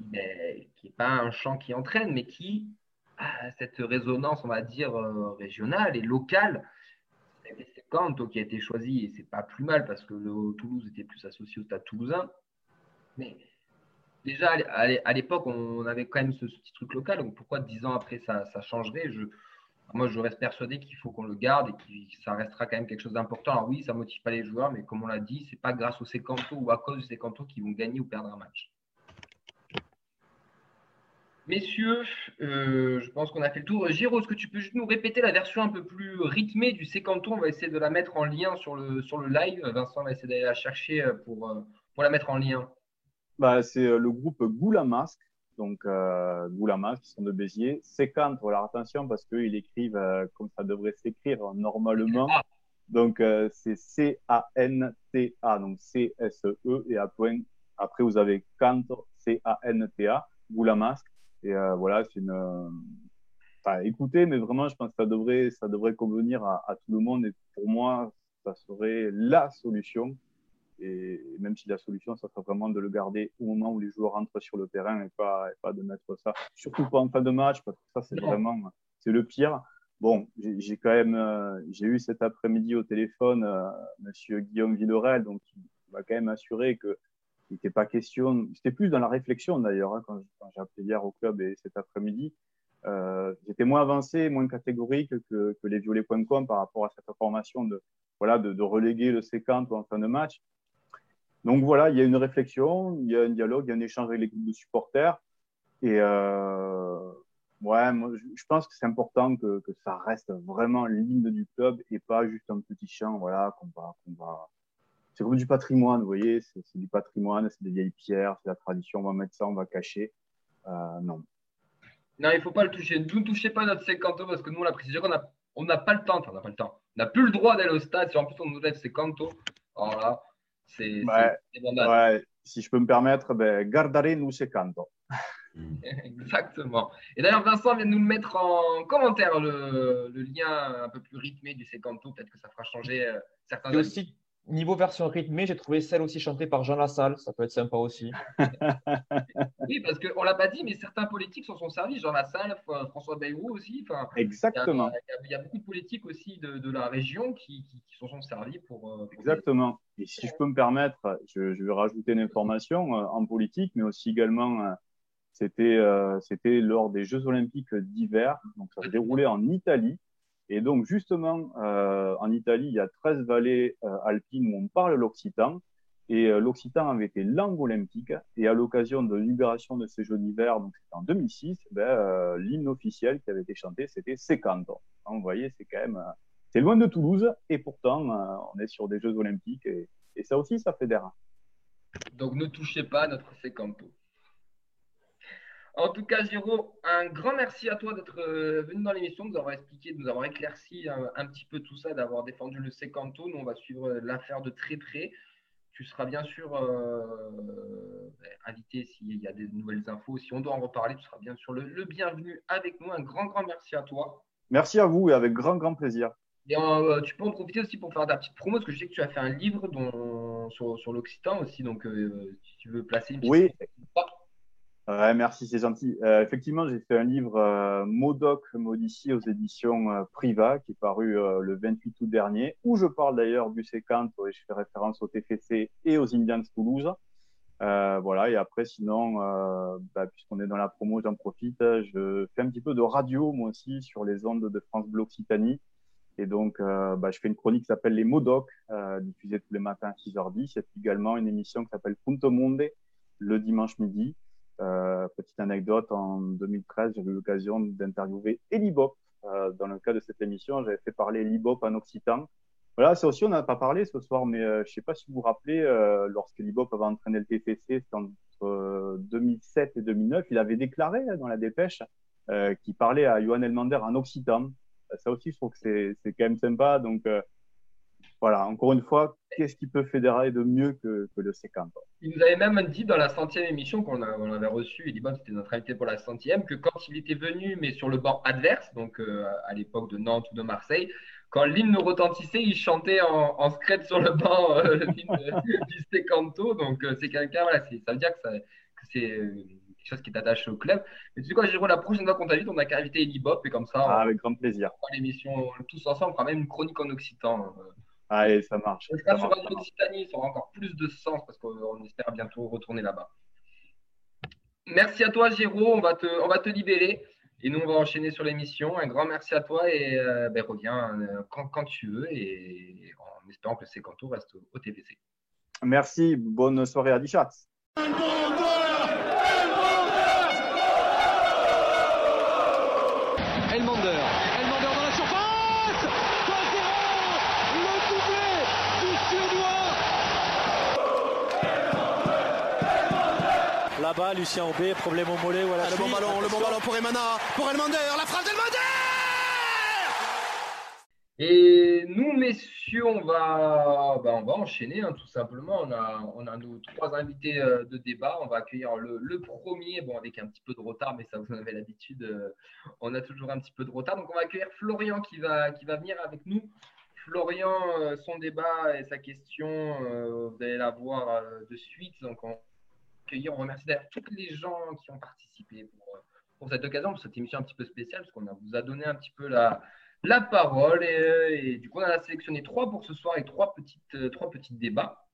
qui n'est pas un chant qui entraîne, mais qui cette résonance, on va dire, euh, régionale et locale. C'est Canto qui a été choisi et c'est pas plus mal parce que Toulouse était plus associé au stade toulousain. Mais déjà, à l'époque, on avait quand même ce, petit truc local. Donc pourquoi dix ans après ça, changerait? Moi, je reste persuadé qu'il faut qu'on le garde et que ça restera quand même quelque chose d'important. Alors oui, ça motive pas les joueurs, mais comme on l'a dit, c'est pas grâce au Secanto ou à cause du Secanto qu'ils vont gagner ou perdre un match. Messieurs, euh, je pense qu'on a fait le tour. Giro, est-ce que tu peux juste nous répéter la version un peu plus rythmée du sécanto On va essayer de la mettre en lien sur le, sur le live. Vincent va essayer d'aller la chercher pour, pour la mettre en lien. Bah, c'est le groupe Goulamasque, donc euh, Goulamasque, qui sont de Béziers. Sécanto, alors attention parce qu'ils écrivent euh, comme ça devrait s'écrire normalement. Ah. Donc euh, c'est C-A-N-T-A, donc C-S-E et. Après vous avez Canto, C-A-N-T-A, Goulamasque. Et euh, voilà, c'est une. Enfin, écoutez, mais vraiment, je pense que ça devrait, ça devrait convenir à, à, tout le monde. Et pour moi, ça serait la solution. Et même si la solution, ça serait vraiment de le garder au moment où les joueurs rentrent sur le terrain et pas, et pas de mettre ça, surtout pas en fin de match, parce que ça, c'est vraiment, c'est le pire. Bon, j'ai quand même, euh, j'ai eu cet après-midi au téléphone euh, Monsieur Guillaume Villerel, donc il m'a quand même assuré que il n'était pas question, c'était plus dans la réflexion d'ailleurs, hein, quand, j'ai appelé hier au club et cet après-midi. Euh, J'étais moins avancé, moins catégorique que, que les violets.com par rapport à cette information de, voilà, de, de reléguer le séquent en fin de match. Donc voilà, il y a une réflexion, il y a un dialogue, il y a un échange avec les groupes de supporters. Et euh, ouais, moi, je pense que c'est important que, que, ça reste vraiment l'hymne du club et pas juste un petit chant voilà, qu'on va, qu va, c'est comme du patrimoine, vous voyez, c'est du patrimoine, c'est des vieilles pierres, c'est la tradition, on va mettre ça, on va cacher. Euh, non. Non, il ne faut pas le toucher. Ne touchez pas notre sécanto parce que nous, on a précisé qu'on n'a on n'a pas le temps, enfin, on n'a pas le temps. On n'a plus le droit d'aller au stade. Si en plus on nous lève sécanto, alors là, c'est ouais, ouais, Si je peux me permettre, ben, gardarez-nous sécanto. Exactement. Et d'ailleurs, Vincent vient de nous le mettre en commentaire, le, le lien un peu plus rythmé du sécanto. Peut-être que ça fera changer euh, certains. Et aussi, Niveau version rythmée, j'ai trouvé celle aussi chantée par Jean Lassalle. Ça peut être sympa aussi. oui, parce qu'on ne l'a pas dit, mais certains politiques s'en sont servis. Jean Lassalle, François Bayrou aussi. Enfin, Exactement. Il y, a, il y, a beaucoup de politiques aussi de, de la région qui, qui, qui s'en sont servis pour. pour Exactement. Et si je peux me permettre, je, je vais rajouter une information euh, en politique, mais aussi également. Euh, C'était euh, c'était lors des Jeux Olympiques d'hiver. Donc, ça se déroulait en Italie. Et donc, justement, euh, en Italie, il y a 13 vallées euh, alpines où on parle l'occitan. Et euh, l'occitan avait été langue olympique. Et à l'occasion de libération de ces Jeux d'hiver, donc c'était en 2006, ben, l'hymne officiel qui avait été chanté, c'était Secanto. Hein, vous voyez, c'est quand même. c'est loin de Toulouse. Et pourtant, on est sur des Jeux olympiques. Et, ça aussi, ça fédère. Donc ne touchez pas notre Secanto. En tout cas, Giro, un grand merci à toi d'être euh, venu dans l'émission, de nous avoir expliqué, de nous avoir éclairci un, un petit peu tout ça, d'avoir défendu le Secanto. Nous, on va suivre euh, l'affaire de très près. Tu seras bien sûr euh, invité s'il y a des nouvelles infos. Si on doit en reparler, tu seras bien sûr le, le bienvenu avec nous. Un grand, grand merci à toi. Merci à vous et avec grand, grand plaisir. Et euh, tu peux en profiter aussi pour faire ta petite promo, parce que je sais que tu as fait un livre dont- sur, sur l'Occitan aussi. Donc, euh, si tu veux placer une petite Oui. Ouais, merci, c'est gentil. Euh, effectivement, j'ai fait un livre euh, Modoc modifié aux éditions euh, Priva qui est paru euh, le 28 août dernier, où je parle d'ailleurs du séquentre et je fais référence au TFC et aux Indians Toulouse. Euh, voilà, et après, sinon, euh, bah, puisqu'on est dans la promo, j'en profite. Je fais un petit peu de radio, moi aussi, sur les ondes de France Bleu Occitanie. Et donc, bah, je fais une chronique qui s'appelle Les Modocs, diffusée tous les matins à 6h10. Il également une émission qui s'appelle Punto Monde, le dimanche midi. Euh, petite anecdote, en 2013, j'avais eu l'occasion d'interviewer Eli Bop. Euh, dans le cas de cette émission, j'avais fait parler Eli Bop en occitan. Voilà, c'est aussi, on n'a pas parlé ce soir, mais euh, je ne sais pas si vous vous rappelez, euh, lorsque Eli Bop avait entraîné le TFC, entre euh, 2007 et 2009, il avait déclaré euh, dans la dépêche euh, qu'il parlait à Johan Elmander en occitan. Ça aussi, je trouve que c'est quand même sympa. Donc, voilà, encore une fois, qu'est-ce qui peut fédérer de mieux que, que le séquent Il nous avait même dit dans la centième émission qu'on on avait reçu, il dit bon, c'était notre invité pour la centième, que quand il était venu, mais sur le banc adverse, donc euh, à l'époque de Nantes ou de Marseille, quand l'hymne retentissait, il chantait en, en scred sur le banc euh, du Secanto. Donc euh, c'est quelqu'un, voilà, ça veut dire que, ça- que c'est quelque chose qui est attaché au club. Mais tu sais quoi, Jérôme, la prochaine fois qu'on t'invite, on a qu'à inviter Eli Bop et comme ça, Ah, on avec grand plaisir. fera l'émission tous ensemble, on fera même une chronique en occitan. euh, Allez, ça marche. on Ça sur marche, ça marche. Occitanie, ça aura encore plus de sens parce qu'on on espère bientôt retourner là-bas. Merci à toi, Géraud. On va te, on va te libérer et nous, on va enchaîner sur l'émission. Un grand merci à toi et euh, ben, reviens euh, quand, quand tu veux et en espérant que le Secanto reste au, au TVC. Merci, bonne soirée à Dichat. Elmander, Elmander dans la surface 2-0 Le doublé du Suédois Là-bas, Lucien Aubé, problème au mollet ou à la Ah, le bon ballon, le bon ballon pour Emana, pour Elmander, la frappe d'Elmander Et nous, messieurs, on va, ben, on va enchaîner hein, tout simplement. On a, on a nos trois invités euh, de débat. On va accueillir le, le premier, bon, avec un petit peu de retard, mais ça vous en avez l'habitude. euh, on a toujours un petit peu de retard. Donc, on va accueillir Florian qui va, qui va venir avec nous. Florian, euh, son débat et sa question, vous allez la voir de suite. Donc, on va accueillir, on remercie d'ailleurs tous les gens qui ont participé pour, pour cette occasion, pour cette émission un petit peu spéciale, parce qu'on vous a donné un petit peu la, la parole. Et, euh, et du coup, on en a sélectionné trois pour ce soir et trois, petites, euh, trois petits débats.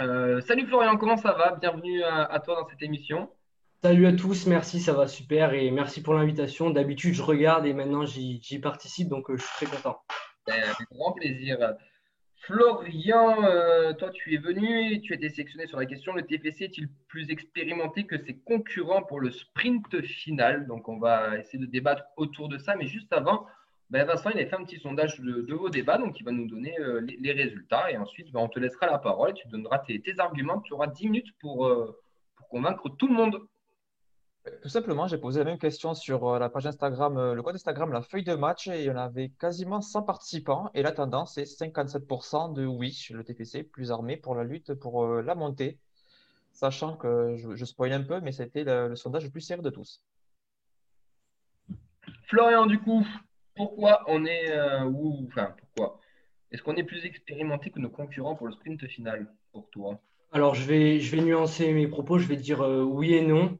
Euh, salut Florian, comment ça va? Bienvenue à, à toi dans cette émission. Salut à tous, merci, ça va super et merci pour l'invitation. D'habitude, je regarde et maintenant j'y participe, donc euh, je suis très content. Ben, Avec grand plaisir. Florian, euh, toi, tu es venu tu as été sélectionné sur la question le TFC est-il plus expérimenté que ses concurrents pour le sprint final? Donc, on va essayer de débattre autour de ça. Mais juste avant, ben, Vincent, il a fait un petit sondage de, vos débats, donc il va nous donner euh, les, résultats. Et ensuite, ben, on te laissera la parole, tu donneras tes, arguments. Tu auras 10 minutes euh, pour convaincre tout le monde. Tout simplement, j'ai posé la même question sur euh, la page Instagram, euh, le compte Instagram, la feuille de match, et il y en avait quasiment 100 participants. Et la tendance est 57% de oui, le TFC plus armé pour la lutte pour euh, la montée. Sachant que je, je spoil un peu, mais c'était le, le sondage le plus sérieux de tous. Florian, du coup, pourquoi on est euh, ou enfin pourquoi est-ce qu'on est plus expérimenté que nos concurrents pour le sprint final pour toi? Alors, je vais, je vais nuancer mes propos, je vais dire euh, oui et non.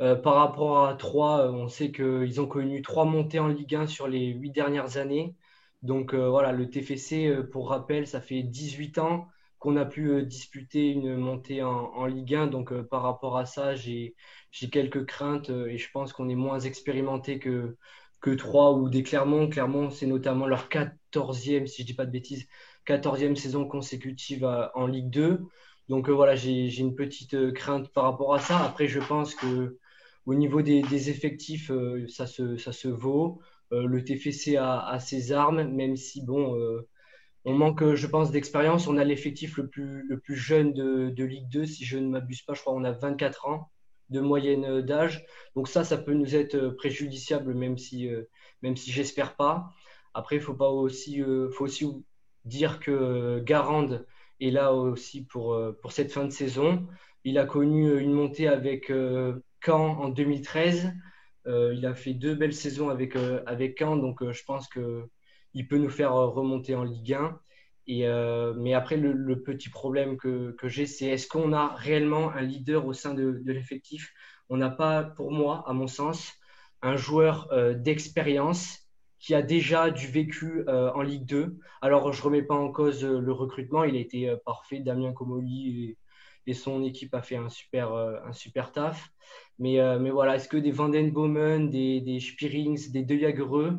Euh, par rapport à Troyes, euh, on sait qu'ils ont connu trois montées en Ligue 1 sur les huit dernières années. Donc euh, voilà, le TFC, pour rappel, ça fait 18 ans qu'on a pu disputer une montée en, Ligue 1. Donc par rapport à ça, j'ai quelques craintes et je pense qu'on est moins expérimenté que, que 3 ou des Clermont. Clermont, c'est notamment leur 14e, si je ne dis pas de bêtises, 14e saison consécutive en Ligue 2. Donc voilà, j'ai une petite crainte par rapport à ça. Après, je pense que au niveau des, effectifs, ça, se, ça se vaut. le TFC a, ses armes, même si bon, on manque, je pense, d'expérience. On a l'effectif le plus, le plus jeune de, Ligue 2, si je ne m'abuse pas. Je crois qu'on a 24 ans de moyenne d'âge. Donc ça, ça peut nous être préjudiciable, même si, euh, si j'espère pas. Après, il faut pas aussi, euh, faut aussi dire que Garande est là aussi pour, euh, pour cette fin de saison. Il a connu une montée avec Caen en 2013. il a fait deux belles saisons avec, avec Caen, donc je pense que il peut nous faire euh, remonter en Ligue 1. Et, euh, mais après, le, petit problème que, que j'ai, c'est est-ce qu'on a réellement un leader au sein de, de l'effectif? On n'a pas, pour moi, à mon sens, un joueur euh, d'expérience qui a déjà du vécu en Ligue 2. Alors, je ne remets pas en cause le recrutement, il a été parfait. Damien Comoli et, son équipe a fait un super, un super taf. Mais, mais voilà, est-ce que des Vandenbomen, des, des Spirings, des De Jagereux,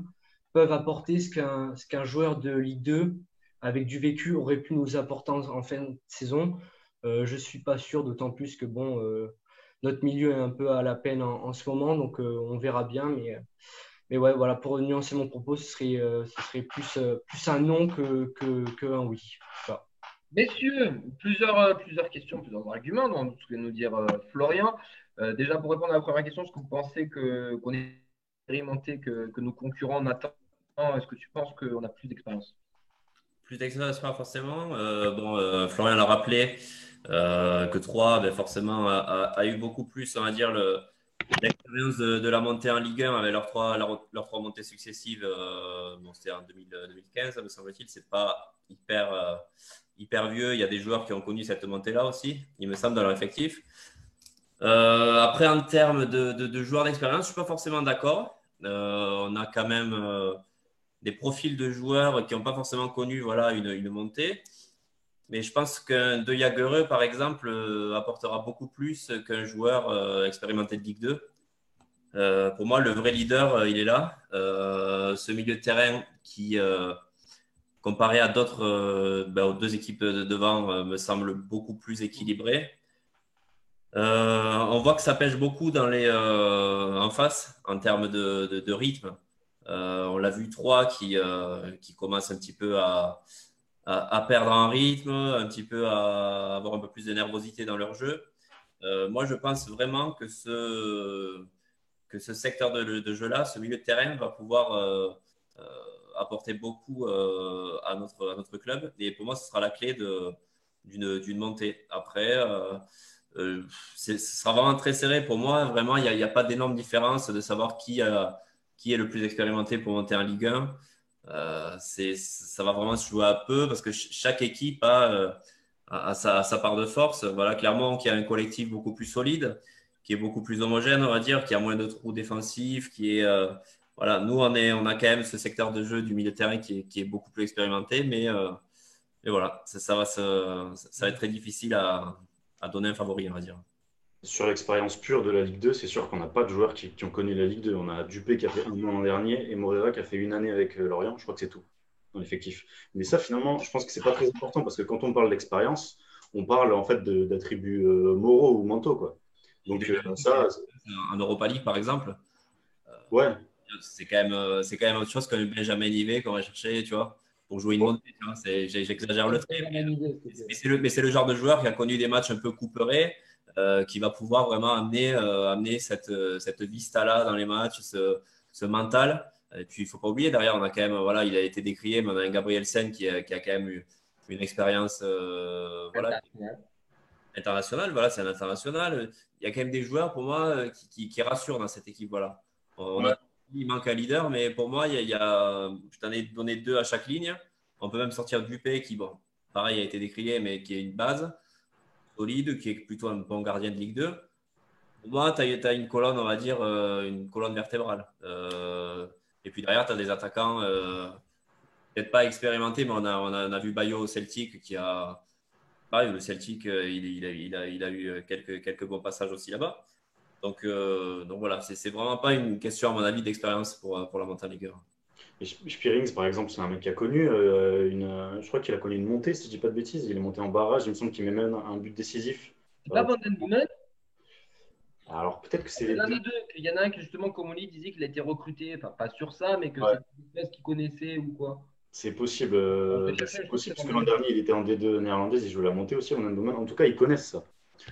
peuvent apporter ce qu'un qu'un joueur de Ligue 2 avec du vécu aurait pu nous apporter en, fin de saison? Euh, je ne suis pas sûr, d'autant plus que bon, euh, notre milieu est un peu à la peine en, ce moment, donc euh, on verra bien. Mais, mais ouais, voilà, pour nuancer mon propos, ce serait, ce serait plus, plus un non que, que, un oui. Messieurs, plusieurs, plusieurs questions, plusieurs arguments dont ce que nous dire Florian. déjà, pour répondre à la première question, est-ce que vous pensez qu'on est expérimenté que, nos concurrents n'attendent? Est-ce que tu penses qu'on a plus d'expérience? Plus d'expérience, pas forcément. Euh, bon, euh, Florian l'a rappelé euh, que 3, ben, forcément, a, eu beaucoup plus, on va dire, de, la montée en Ligue 1 avec leurs trois, leurs trois montées successives. bon, c'était en 2015, me semble-t-il. C'est pas hyper, hyper vieux. Il y a des joueurs qui ont connu cette montée-là aussi, il me semble, dans leur effectif. après, en termes de, de joueurs d'expérience, je ne suis pas forcément d'accord. on a quand même des profils de joueurs qui n'ont pas forcément connu voilà, une, une, montée. Mais je pense qu'un De Jagereux, par exemple, euh, apportera beaucoup plus qu'un joueur euh, expérimenté de Ligue 2. Euh, pour moi, le vrai leader, il est là. ce milieu de terrain qui, comparé à d'autres, ben, aux deux équipes de devant, me semble beaucoup plus équilibré. on voit que ça pêche beaucoup dans les, en face en termes de, rythme. Euh, on l'a vu trois qui, euh, qui commencent un petit peu à, à, perdre en rythme, un petit peu à avoir un peu plus de nervosité dans leur jeu. Euh, moi, je pense vraiment que ce, que ce secteur de, jeu-là, ce milieu de terrain, va pouvoir apporter beaucoup à, notre, à notre club. Et pour moi, ce sera la clé d'une montée. Après, ce sera vraiment très serré pour moi. Vraiment, il n'y a, a, pas d'énorme différence de savoir qui a est le plus expérimenté pour monter en Ligue 1. Euh, ça va vraiment se jouer à peu parce que chaque équipe a, euh, sa, part de force. Voilà, clairement, qui a un collectif beaucoup plus solide, qui est beaucoup plus homogène, on va dire, qui a moins de trous défensifs, qui est. Euh, voilà, nous, on, est, on a quand même ce secteur de jeu du milieu de terrain qui est, qui est beaucoup plus expérimenté, mais, mais voilà, ça, va ça va être très difficile à, à donner un favori, on va dire. Sur l'expérience pure de la Ligue 2, c'est sûr qu'on n'a pas de joueurs qui, ont connu la Ligue 2. On a Dupé qui a fait un an l'an dernier et Morera qui a fait une année avec euh, Lorient. Je crois que c'est tout dans l'effectif. Mais ça, finalement, je pense que c'est pas très important parce que quand on parle d'expérience, on parle en fait d'attributs euh, moraux ou mentaux. Quoi. Donc, euh, ça. En Europa League, par exemple. ouais. C'est quand, même, c'est quand même autre chose que Benjamin Nivet qu'on va chercher, tu vois pour jouer une montée. J'exagère le trait. Mais c'est le, le, genre de joueur qui a connu des matchs un peu couperés, euh, qui va pouvoir vraiment amener, euh, amener cette, euh, cette vista-là dans les matchs, ce, ce, mental. Et puis, il ne faut pas oublier, derrière, on a quand même, voilà, il a été décrié, mais on a un Gabriel Sen qui, qui, a quand même eu une expérience voilà, internationale. Voilà, c'est un international. Il y a quand même des joueurs, pour moi, qui, qui, rassurent dans cette équipe. Voilà. On a, il manque un leader, mais pour moi, il y a, je t'en ai donné deux à chaque ligne. On peut même sortir Dupé, qui, bon, pareil, a été décrié, mais qui est une base solide, qui est plutôt un bon gardien de Ligue 2. Pour moi, tu as, une colonne, on va dire, euh, une colonne vertébrale. Euh, et puis derrière, tu as des attaquants, euh, peut-être pas expérimentés, mais on a, on a, vu Bayo au Celtic qui a, pareil, le Celtic, il, il, a, il, a, il, a, eu quelques, quelques bons passages aussi là-bas. Donc, donc voilà, c'est vraiment pas une question, à mon avis, d'expérience pour, pour la. Spearings, par exemple, c'est un mec qui a connu une. Je crois qu'il a connu une montée, si je dis pas de bêtises. Il est monté en barrage. Il me semble qu'il met même un but décisif. C'est pas Vandenboomen alors peut-être que c'est. Il y en a deux. Il y en a un qui justement, comme on dit, disait qu'il a été recruté, enfin pas sur ça, mais que c'est une espèce qu'il connaissait ou quoi. C'est possible. Euh, c'est possible parce que l'an dernier, il était en D2 néerlandaise, il jouait la montée aussi. En tout cas, ils connaissent ça.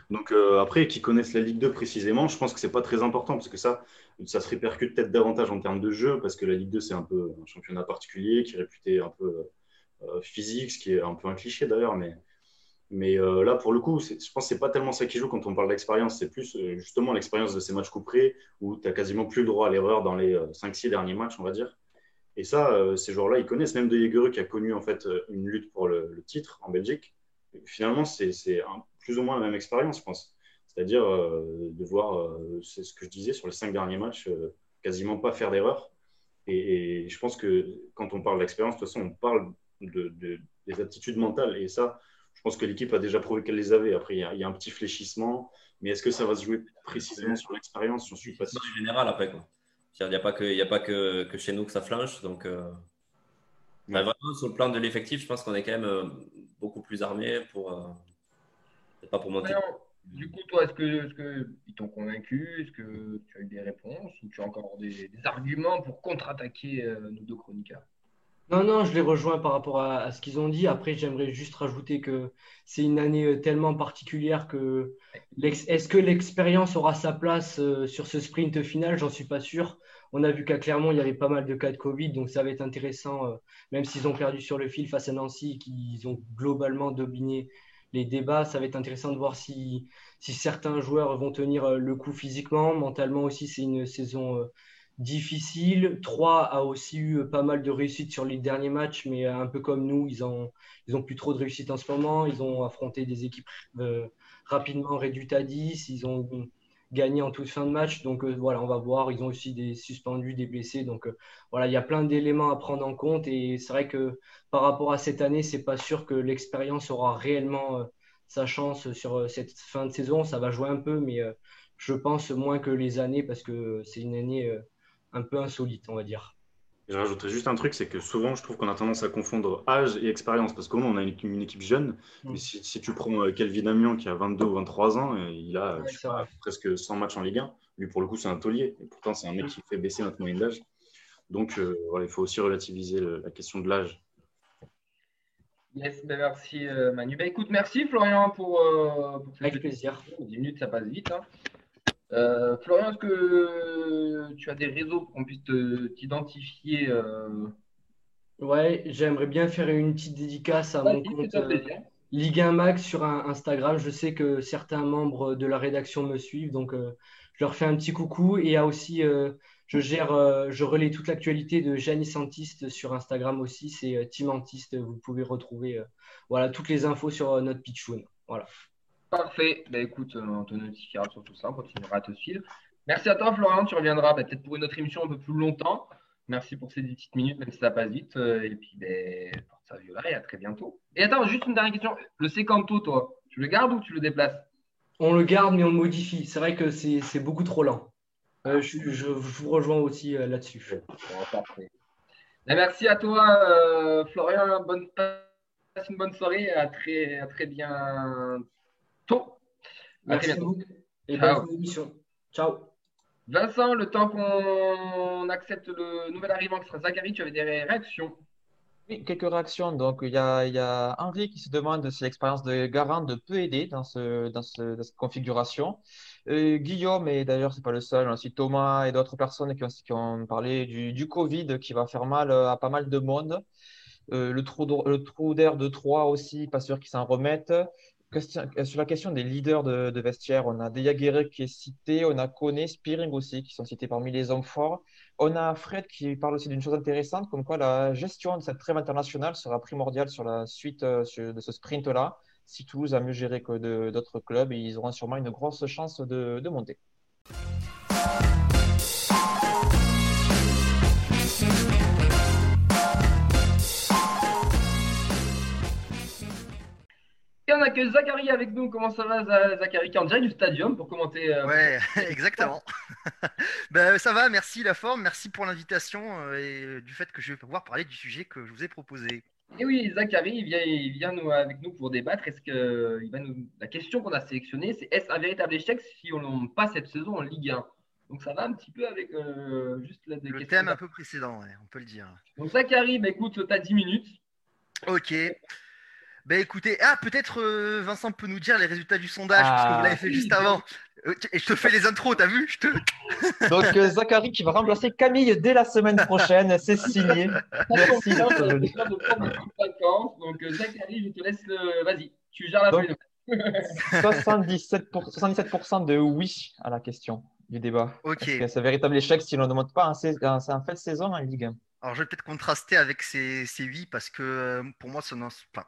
Donc euh, après, qu'ils connaissent la Ligue 2 précisément, je pense que c'est pas très important parce que ça, ça se répercute peut-être davantage en termes de jeu parce que la Ligue 2 c'est un peu un championnat particulier qui est réputé un peu euh, physique, ce qui est un peu un cliché d'ailleurs, mais mais euh, là, pour le coup, je pense que ce n'est pas tellement ça qui joue quand on parle d'expérience. C'est plus euh, justement l'expérience de ces matchs couperés où tu n'as quasiment plus le droit à l'erreur dans les 5-6 euh, derniers matchs, on va dire. Et ça, ces joueurs-là, ils connaissent. Même De Jagereux qui a connu en fait une lutte pour le, titre en Belgique. finalement, c'est plus ou moins la même expérience, je pense. C'est-à-dire de voir, c'est ce que je disais, sur les 5 derniers matchs, quasiment pas faire d'erreur. Et, je pense que quand on parle d'expérience, de toute façon, on parle de, des aptitudes mentales. Et ça, je pense que l'équipe a déjà prouvé qu'elle les avait. Après, il y, a, un petit fléchissement, mais est-ce que ça va se jouer précisément sur l'expérience? Je suis pas sûr. Général, après. Il n'y a pas, que, a pas que, que, chez nous que ça flanche. Donc, euh, vraiment, sur le plan de l'effectif, je pense qu'on est quand même euh, beaucoup plus armé pour. Euh, pas pour monter. du coup, toi, est-ce qu'ils que t'ont convaincu? Est-ce que tu as eu des réponses Ou tu as encore des, des arguments pour contre-attaquer nos deux chroniqueurs? Non, non, je les rejoins par rapport à, ce qu'ils ont dit. Après, j'aimerais juste rajouter que c'est une année tellement particulière que est-ce que l'expérience aura sa place euh, sur ce sprint final? J'en suis pas sûr. On a vu qu'à Clermont, il y avait pas mal de cas de Covid, donc ça va être intéressant, euh, même s'ils ont perdu sur le fil face à Nancy, qu'ils ont globalement dominé les débats. Ça va être intéressant de voir si, certains joueurs vont tenir le coup physiquement. Mentalement aussi, c'est une saison difficile. Troyes a aussi eu pas mal de réussite sur les derniers matchs, mais un peu comme nous, ils ont, ils plus trop de réussite en ce moment. Ils ont affronté des équipes euh, rapidement réduites à 10. Ils ont gagné en toute fin de match. Donc euh, voilà, on va voir. Ils ont aussi des suspendus, des blessés. Donc euh, voilà, il y a plein d'éléments à prendre en compte. Et c'est vrai que par rapport à cette année, c'est pas sûr que l'expérience aura réellement sa chance sur cette fin de saison. Ça va jouer un peu, mais je pense moins que les années parce que c'est une année un peu insolite, on va dire. Je rajouterais juste un truc, c'est que souvent, je trouve qu'on a tendance à confondre âge et expérience, parce qu'au moins, on a une, équipe jeune. Mm. Mais si, tu prends euh, Kelvin Amian, qui a 22 ou 23 ans, euh, il a presque 100 matchs en Ligue 1. Lui, pour le coup, c'est un taulier. Et pourtant, c'est un mec qui fait baisser notre moyenne d'âge. Donc, euh, voilà, il faut aussi relativiser la question de l'âge. Yes, ben merci Manu. Ben, écoute, merci Florian pour, pour Avec plaisir. 10 minutes, ça passe vite. Hein. Euh, Florian, est-ce que tu as des réseaux pour qu'on puisse t'identifier euh... Ouais, j'aimerais bien faire une petite dédicace à mon compte euh, Ligue 1 Max sur Instagram. Je sais que certains membres de la rédaction me suivent, donc je leur fais un petit coucou. Et il y a aussi, je gère, je relais toute l'actualité de Janis Antiste sur Instagram aussi. C'est Tim Antiste. Vous pouvez retrouver voilà, toutes les infos sur notre pitchoun. Voilà. Parfait. Bah, écoute, euh, on te notifiera sur tout ça, on continuera à te suivre. Merci à toi, Florian. Tu reviendras bah, peut-être pour une autre émission un peu plus longtemps. Merci pour ces petites minutes, même si ça passe vite. Euh, et puis, ben, ça et à très bientôt. Et attends, juste une dernière question. Le Secanto, toi, tu le gardes ou tu le déplaces? On le garde, mais on le modifie. C'est vrai que c'est beaucoup trop lent. Euh, je, vous rejoins aussi là-dessus. parfait. Merci à toi, Florian. Bonne, passe une bonne soirée. À très, à très bientôt. Merci beaucoup. Et Ciao. bonne émission. Ciao. Vincent, le temps qu'on accepte le nouvel arrivant qui sera Zachary, tu avais des réactions? Oui, quelques réactions. Donc, il y a, il y a Henri qui se demande si l'expérience de Garant peut aider dans, ce, dans, ce, dans cette configuration. Euh, Guillaume, et d'ailleurs, ce n'est pas le seul, aussi Thomas et d'autres personnes qui ont, qui ont parlé du, du, Covid qui va faire mal à pas mal de monde. Euh, le trou d'air de 3 aussi, pas sûr qu'ils s'en remettent. Euh, sur la question des leaders de, vestiaire, on a Deyaguerre qui est cité, on a Kone, Spearing aussi, qui sont cités parmi les hommes forts. On a Fred qui parle aussi d'une chose intéressante, comme quoi la gestion de cette trêve internationale sera primordiale sur la suite euh, de ce sprint-là. Si Toulouse a mieux géré que d'autres clubs, ils auront sûrement une grosse chance de monter. On accueille Zachary avec nous. Comment ça va, Za- Zachary, qui est en direct du stadium pour commenter euh, Ouais, exactement. Ben, ça va, merci la forme, merci pour l'invitation euh, et euh, du fait que je vais pouvoir parler du sujet que je vous ai proposé. Et oui, Zachary, il vient, il vient nous, avec nous pour débattre. Est-ce que il va nous... La question qu'on a sélectionnée, c'est est-ce un véritable échec si on n'en pas cette saison en Ligue 1 Donc ça va un petit peu avec euh, juste la Le thème un peu précédent, ouais, on peut le dire. Donc Zachary, bah, écoute, tu as 10 minutes. Ok. Ben écoutez, ah peut-être euh, Vincent peut nous dire les résultats du sondage parce que vous Ah, l'avez fait oui. juste avant. Euh, Et je te fais les intros, t'as vu? Je te... Donc, euh, Zachary qui va remplacer Camille dès la semaine prochaine, c'est signé. Merci. Donc Zachary, je te laisse le. Vas-y, tu gères la Donc, feuille de match. 77%, pour- 77% de oui à la question du débat. Ok. C'est un véritable échec si l'on ne demande pas un, sais- un, un fait de saison en Ligue 1 Alors, je vais peut-être contraster avec ces, ces 8 parce que pour moi, ce n'en- enfin,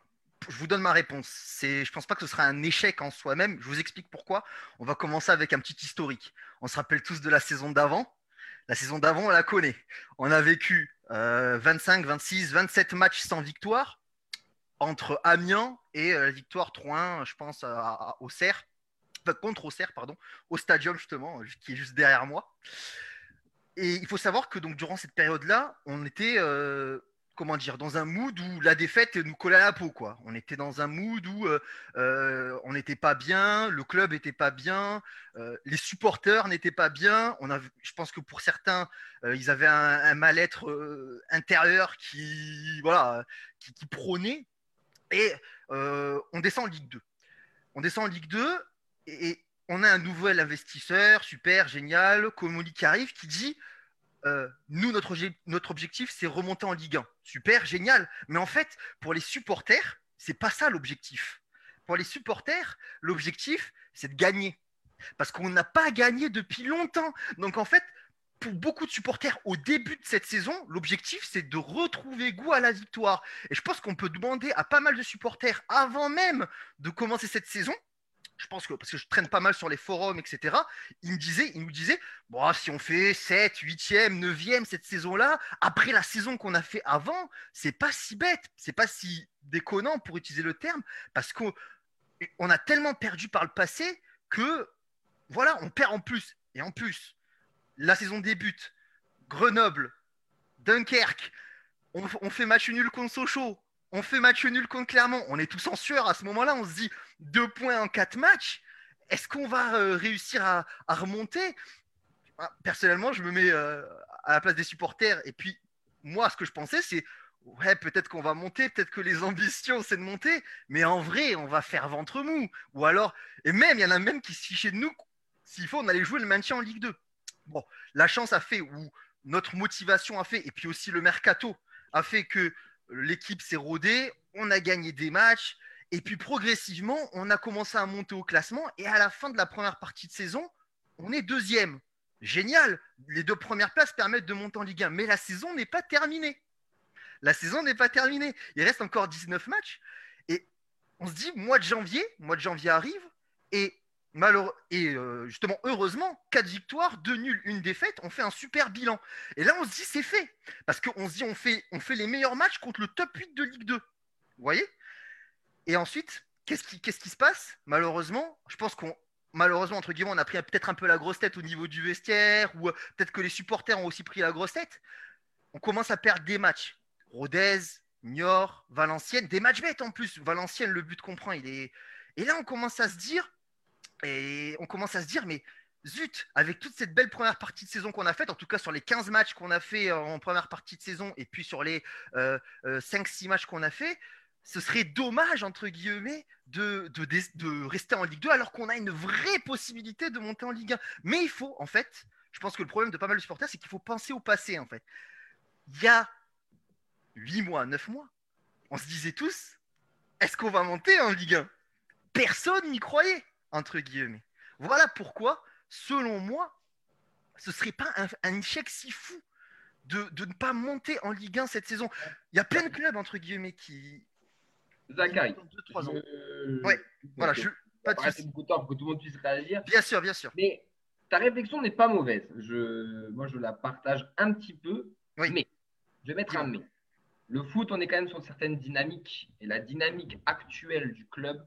je vous donne ma réponse. C'est, je pense pas que ce sera un échec en soi-même. Je vous explique pourquoi. On va commencer avec un petit historique. On se rappelle tous de la saison d'avant. La saison d'avant, on la connaît. On a vécu euh, 25, 26, 27 matchs sans victoire entre Amiens et euh, la victoire 3-1, je pense, à. Enfin, contre Auxerre, pardon, au stadium justement, qui est juste derrière moi. Et il faut savoir que donc durant cette période-là, on était euh, comment dire dans un mood où la défaite nous collait à la peau quoi. On était dans un mood où euh, euh, on n'était pas bien, le club n'était pas bien, euh, les supporters n'étaient pas bien. On a, je pense que pour certains, ils avaient un, mal-être intérieur qui voilà qui, qui prônait. Et on descend en Ligue 2. On descend en Ligue 2 et, et on a un nouvel investisseur, super, génial, Comoli qui arrive, qui dit euh, nous, notre, obje- notre objectif, c'est remonter en Ligue 1. Super, génial. Mais en fait, pour les supporters, c'est pas ça l'objectif. Pour les supporters, l'objectif, c'est de gagner. Parce qu'on n'a pas gagné depuis longtemps. Donc en fait, pour beaucoup de supporters au début de cette saison, l'objectif, c'est de retrouver goût à la victoire. Et je pense qu'on peut demander à pas mal de supporters avant même de commencer cette saison je pense que parce que je traîne pas mal sur les forums, etc. Il me disait, il nous disait, bon, si on fait 7, 8e, 9e cette saison-là, après la saison qu'on a fait avant, c'est pas si bête, c'est pas si déconnant pour utiliser le terme, parce qu'on on a tellement perdu par le passé que voilà, on perd en plus. Et en plus, la saison débute, Grenoble, Dunkerque, on, on fait match nul contre Sochaux, on fait match nul contre Clermont, on est tous en sueur à ce moment-là, on se dit deux points en quatre matchs, est-ce qu'on va euh, réussir à, remonter? Ah, Personnellement, je me mets euh, à la place des supporters. Et puis moi, ce que je pensais, c'est ouais, peut-être qu'on va monter, peut-être que les ambitions, c'est de monter, mais en vrai, on va faire ventre mou. Ou alors, et même, il y en a même qui se fichaient de nous, s'il faut, on allait jouer le maintien en Ligue 2. Bon, la chance a fait, ou notre motivation a fait, et puis aussi le mercato a fait que l'équipe s'est rodée, on a gagné des matchs, et puis progressivement, on a commencé à monter au classement, et à la fin de la première partie de saison, on est deuxième. Génial, les deux premières places permettent de monter en Ligue 1, mais la saison n'est pas terminée. La saison n'est pas terminée. Il reste encore 19 matchs, et on se dit, mois de janvier, mois de janvier arrive, et malheureux, et euh, justement, heureusement, 4 victoires, 2 nuls, une défaite, on fait un super bilan. Et là, on se dit, c'est fait. Parce qu'on se dit, on fait, on fait les meilleurs matchs contre le top 8 de Ligue 2. Vous voyez? Et ensuite, qu'est-ce qui, qu'est-ce qui se passe? Malheureusement, je pense qu'on, malheureusement, entre guillemets, on a pris peut-être un peu la grosse tête au niveau du vestiaire, ou euh, peut-être que les supporters ont aussi pris la grosse tête. On commence à perdre des matchs. Rodez, Niort, Valenciennes, des matchs bêtes en plus. Valenciennes, le but qu'on prend, il est. Et là, on commence à se dire, et on commence à se dire, mais zut, avec toute cette belle première partie de saison qu'on a faite, en tout cas sur les 15 matchs qu'on a fait en première partie de saison, et puis sur les euh, euh, 5-6 matchs qu'on a fait, ce serait dommage, entre guillemets, de, de, de, de rester en Ligue 2 alors qu'on a une vraie possibilité de monter en Ligue 1. Mais il faut, en fait, je pense que le problème de pas mal de supporters, c'est qu'il faut penser au passé, en fait. Il y a 8 mois, 9 mois, on se disait tous, est-ce qu'on va monter en Ligue 1 Personne n'y croyait, entre guillemets. Voilà pourquoi, selon moi, ce serait pas un, un échec si fou de, de, ne pas monter en Ligue 1 cette saison. Il y a plein de clubs, entre guillemets, qui. Zachary. 2-3 ans. Je... Ouais, voilà, je. Pas de soucis. beaucoup de temps pour que tout le monde puisse réagir. Bien sûr, bien sûr. Mais ta réflexion n'est pas mauvaise. Je... Moi, je la partage un petit peu. Oui. Mais, je vais mettre un mais. Le foot, on est quand même sur certaines dynamiques. Et la dynamique actuelle du club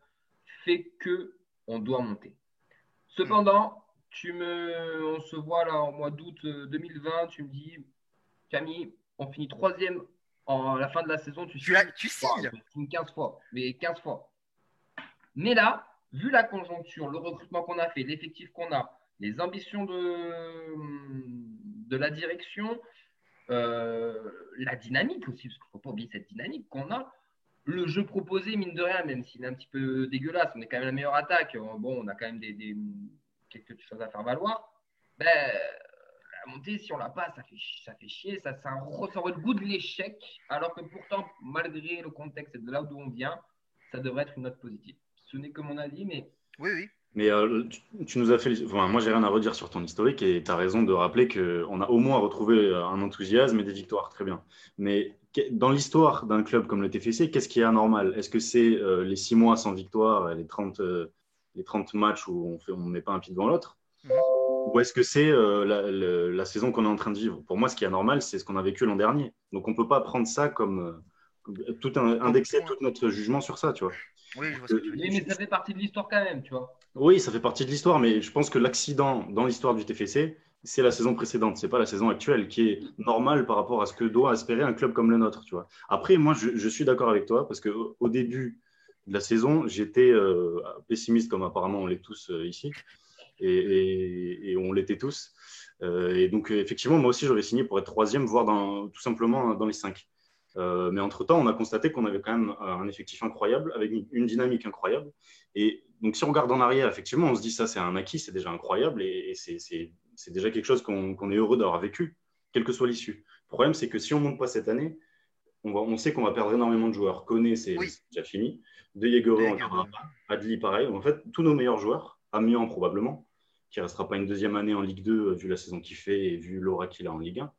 fait que on doit monter. Cependant, tu me, on se voit là en mois d'août euh, 2020, tu me dis, Camille, on finit troisième en la fin de la saison, tu, Tu, as- tu signes. Tu signes 15 fois, mais 15 fois. Mais là, vu la conjoncture, le recrutement qu'on a fait, l'effectif qu'on a, les ambitions de, de la direction, euh, la dynamique aussi, parce qu'il ne faut pas oublier cette dynamique qu'on a. Le jeu proposé, mine de rien, même s'il est un petit peu dégueulasse, on est quand même la meilleure attaque. Euh, Bon, on a quand même des, des- quelques choses à faire valoir. Ben, la montée, si on l'a pas, ça fait, ça fait chier. Ça, ça, re- ça aurait le goût de l'échec, alors que pourtant, malgré le contexte et de là d'où on vient, ça devrait être une note positive. Ce n'est que mon avis, mais Oui, oui. Mais euh, tu, tu nous as fait. Enfin, moi, j'ai rien à redire sur ton historique et tu as raison de rappeler qu'on a au moins retrouvé euh, un enthousiasme et des victoires. Très bien. Mais dans l'histoire d'un club comme le TFC, qu'est-ce qui est anormal? Est-ce que c'est euh, les six mois sans victoire, les 30, euh, les 30 matchs où on on met pas un pied devant l'autre? Ou est-ce que c'est euh, la, saison qu'on est en train de vivre? Pour moi, ce qui est anormal, c'est ce qu'on a vécu l'an dernier. Donc, on ne peut pas prendre ça comme. euh, tout un, indexer tout notre jugement sur ça, tu vois. Oui, je vois ce que tu veux dire. mais ça fait partie de l'histoire quand même, tu vois. Oui, ça fait partie de l'histoire, mais je pense que l'accident dans l'histoire du TFC, c'est la saison précédente, c'est pas la saison actuelle, qui est normale par rapport à ce que doit espérer un club comme le nôtre, tu vois. Après, moi, je, suis d'accord avec toi, parce que au début de la saison, j'étais euh, pessimiste, comme apparemment on l'est tous euh, ici, et, on l'était tous. Euh, et donc, effectivement, moi aussi, j'aurais signé pour être troisième, voire tout simplement dans les cinq. Mais entre-temps, on a constaté qu'on avait quand même un effectif incroyable, avec une, une dynamique incroyable. Et donc, si on regarde en arrière, effectivement, on se dit ça, c'est un acquis, c'est déjà incroyable et, et c'est- c'est déjà quelque chose qu'on est heureux d'avoir vécu, quelle que soit l'issue. Le problème, c'est que si on ne monte pas cette année, on, va, on sait qu'on va perdre énormément de joueurs. Koné, c'est déjà fini. De Jaegere, on pas. Adli, pareil. En fait, tous nos meilleurs joueurs, Amiens probablement, qui ne restera pas une deuxième année en Ligue 2, euh, vu la saison qu'il fait et vu l'aura qu'il a en Ligue 1.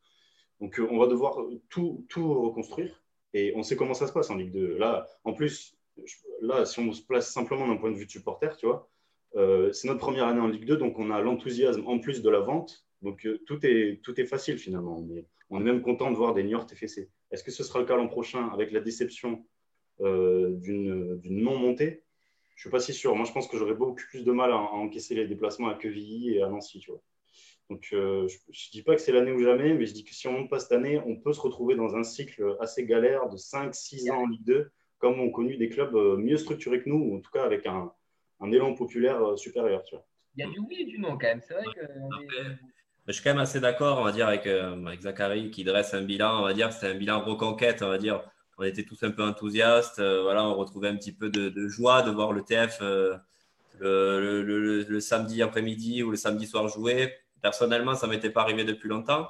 Donc, euh, on va devoir tout, tout reconstruire. Et on sait comment ça se passe en Ligue 2. Là, en plus, là, si on se place simplement d'un point de vue de supporter, tu vois, c'est notre première année en Ligue 2, donc on a l'enthousiasme en plus de la vente. Donc euh, tout, est, tout est facile finalement. Mais on est même content de voir des Niort TFC. Est-ce que ce sera le cas l'an prochain avec la déception euh, d'une non-montée? Je suis pas si sûr. Moi, je pense que j'aurais beaucoup plus de mal à, encaisser les déplacements à Quevilly et à Nancy. Donc euh, je ne dis pas que c'est l'année ou jamais, mais je dis que si on monte pas cette année, on peut se retrouver dans un cycle assez galère de 5-6 ans en Ligue 2, comme ont connu des clubs euh, mieux structurés que nous, ou en tout cas avec un, un élan populaire euh, supérieur. Tu vois. Il y a du oui et du non quand même. C'est vrai que. on est- Mais je suis quand même assez d'accord, on va dire, avec, euh, avec Zachary qui dresse un bilan, on va dire, c'était un bilan reconquête, on va dire. On était tous un peu enthousiastes, euh, voilà, on retrouvait un petit peu de, de joie de voir le TF euh, le, le- le- le samedi après-midi ou le samedi soir jouer. Personnellement, ça ne m'était pas arrivé depuis longtemps.